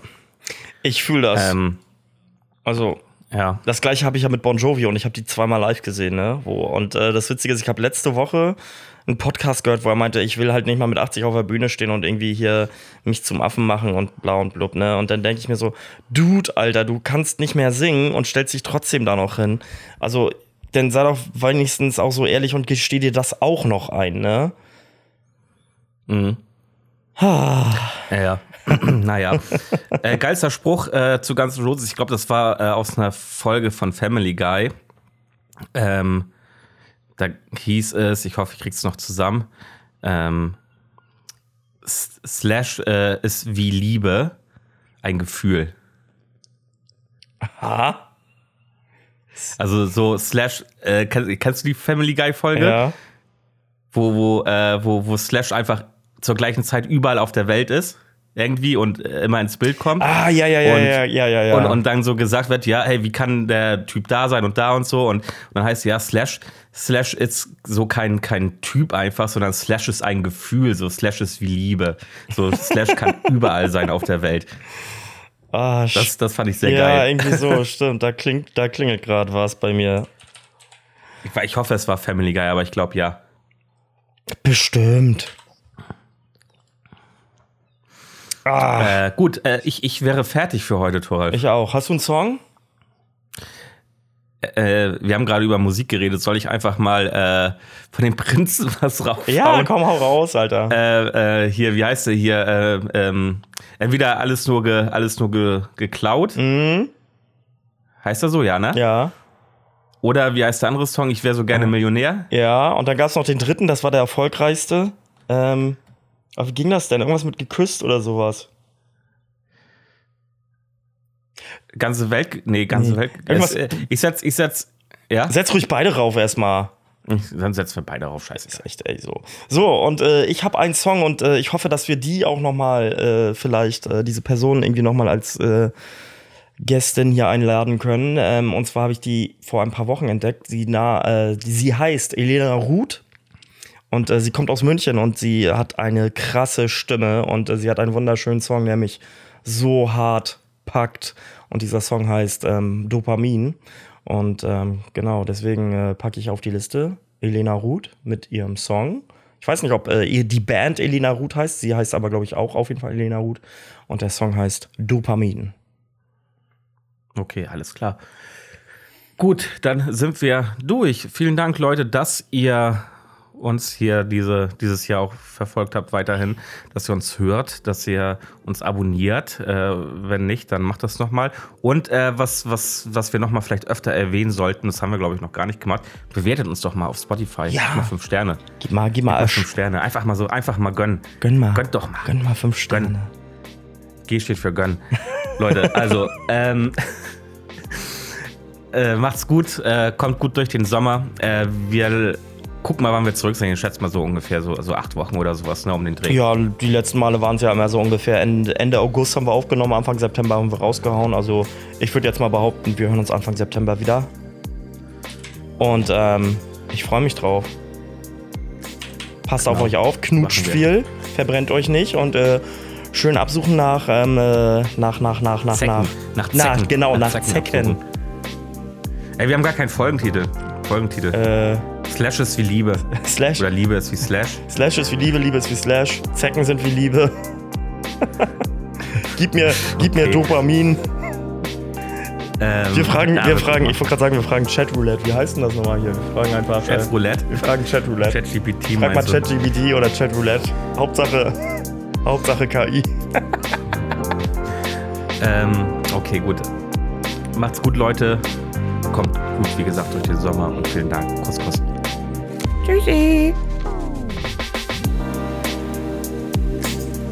Ich fühle das. Ähm, also, ja. das gleiche habe ich ja mit Bon Jovi und ich habe die zweimal live gesehen, ne? Wo, und äh, das Witzige ist, ich habe letzte Woche einen Podcast gehört, wo er meinte, ich will halt nicht mal mit 80 auf der Bühne stehen und irgendwie hier mich zum Affen machen und bla und blub, ne? Und dann denke ich mir so, Dude, Alter, du kannst nicht mehr singen und stellst dich trotzdem da noch hin. Also, dann sei doch wenigstens auch so ehrlich und gesteh dir das auch noch ein, ne? Mhm. Ja, ja. naja. Äh, geilster Spruch äh, zu Guns N' Roses, ich glaube, das war äh, aus einer Folge von Family Guy. Ähm, da hieß es, ich hoffe, ich krieg's noch zusammen. Ähm, Slash äh, ist wie Liebe ein Gefühl. Ha? Also so Slash, äh, kennst, kennst du die Family Guy Folge? Ja. wo, wo, äh, wo, wo Slash einfach zur gleichen Zeit überall auf der Welt ist, irgendwie und äh, immer ins Bild kommt. Ah, ja, ja, ja, Und- ja, ja, ja, ja. Und, und dann so gesagt wird, ja, hey, wie kann der Typ da sein und da und so. Und, und dann heißt ja, Slash, Slash ist so kein, kein Typ einfach, sondern Slash ist ein Gefühl. So Slash ist wie Liebe. So Slash kann überall sein auf der Welt. Ah, Das, das fand ich sehr ja, geil. irgendwie so, stimmt. Da klingt, da klingelt gerade was bei mir. Ich, ich hoffe, es war Family Guy, aber ich glaube ja. Bestimmt. Ah, Äh, gut, äh, ich, ich wäre fertig für heute, Toralf. ich auch. Hast du einen Song? Äh, wir haben gerade über Musik geredet. Soll ich einfach mal äh, von den Prinzen was raushauen? Ja, komm, hau raus, Alter. äh, äh, hier, wie heißt der hier? Äh, ähm, entweder alles nur, ge, alles nur ge, geklaut. Mhm. Heißt er so, ja, ne? Ja, Oder wie heißt der andere Song? Ich wäre so gerne Millionär. ja. Und dann gab es noch den dritten, das war der erfolgreichste. Ähm, aber wie ging das denn? Irgendwas mit geküsst oder sowas? Ganze Welt. Nee, ganze Nee. Welt. Irgendwas- Es, äh, ich setz, ich setz. Ja? Setz ruhig beide rauf erstmal. Dann setzen wir beide auf. Scheiße. Echt, ey, so. So, und äh, ich habe einen Song und äh, ich hoffe, dass wir die auch noch mal äh, vielleicht, äh, diese Person irgendwie noch mal als äh, Gästin hier einladen können. Ähm, und zwar habe ich die vor ein paar Wochen entdeckt. Sie, na, äh, sie heißt Elena Ruth Und äh, sie kommt aus München und sie hat eine krasse Stimme und sie hat einen wunderschönen Song, der mich so hart packt. Und dieser Song heißt ähm, Dopamin. Und ähm, genau, deswegen äh, packe ich auf die Liste Elena Ruth mit ihrem Song. Ich weiß nicht, ob äh, die Band Elena Ruth heißt. Sie heißt aber, glaube ich, auch auf jeden Fall Elena Ruth. Und der Song heißt Dopamin. Okay, alles klar. Gut, dann sind wir durch. Vielen Dank, Leute, dass ihr uns hier diese, dieses Jahr auch verfolgt habt, weiterhin, dass ihr uns hört, dass ihr uns abonniert. Äh, wenn nicht, dann macht das nochmal. Und äh, was, was, was wir nochmal vielleicht öfter erwähnen sollten, das haben wir, glaube ich, noch gar nicht gemacht, bewertet uns doch mal auf Spotify. Ja. Gib mal fünf Sterne. Gib mal, gib mal, Gib mal fünf Sterne. Einfach mal so, einfach mal gönnen. Gönn mal. Gönnt doch mal. Gönn mal fünf Sterne. Gönn. G steht für gönnen. Leute, also, ähm, äh, macht's gut, äh, kommt gut durch den Sommer. Äh, wir gucken mal, wann wir zurück sind. Ich schätze mal so ungefähr so, so acht Wochen oder sowas, ne, um den Dreh. Ja, die letzten Male waren es ja immer so ungefähr Ende, Ende August haben wir aufgenommen, Anfang September haben wir rausgehauen. Also ich würde jetzt mal behaupten, wir hören uns Anfang September wieder. Und ähm, ich freue mich drauf. Passt auf Genau. euch auf, knutscht viel, verbrennt euch nicht und äh, schön absuchen nach, ähm, äh, nach, nach, nach, nach, Zecken. nach. Nach Na, Zecken. genau, nach Zecken Zecken. absuchen. Ey, wir haben gar keinen Folgentitel. Folgentitel. Äh, Slash ist wie Liebe. Slash, Oder Liebe ist wie Slash. Slash ist wie Liebe, Liebe ist wie Slash. Zecken sind wie Liebe. gib mir, gib mir Okay. Dopamin. Ähm, Wir fragen, wir fragen, ich wollte gerade sagen, wir fragen Chatroulette. Wie heißt denn das nochmal hier? Wir fragen einfach. Äh, Roulette. wir fragen Chatroulette. ChatGPT Frag mal? ChatGPT oder Chatroulette. Hauptsache, Hauptsache KI. Ähm, okay, gut. Macht's gut, Leute. Kommt gut, wie gesagt, durch den Sommer und vielen Dank. Kuss, Kuss. Tschüssi.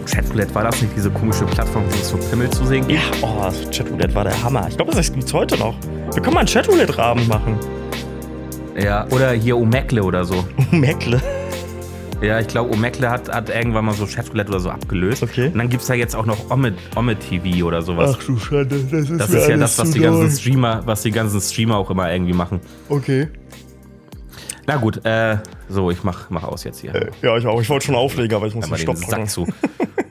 Chatroulette, war das nicht diese komische Plattform, wo es so Pimmel zu sehen Ja, gibt? oh, das Chatroulette war der Hammer. Ich glaube, das gibt's heute noch. Wir können mal einen Chatroulette-Abend machen. Ja. Oder hier Omegle oder so. Meckle. Ja, ich glaube, Omegle hat, hat irgendwann mal so Chatroulette oder so abgelöst. Okay. Und dann gibt's da jetzt auch noch Ome, Ome TV oder sowas. du Schande, das ist das ist ja das, was die ganzen Streamer, was die ganzen Streamer auch immer irgendwie machen. Okay. Na gut, äh, so, ich mach, mach aus jetzt hier. Äh, ja, ich auch. Ich wollte schon auflegen, aber ich muss Einmal den den Stopp Sack zu.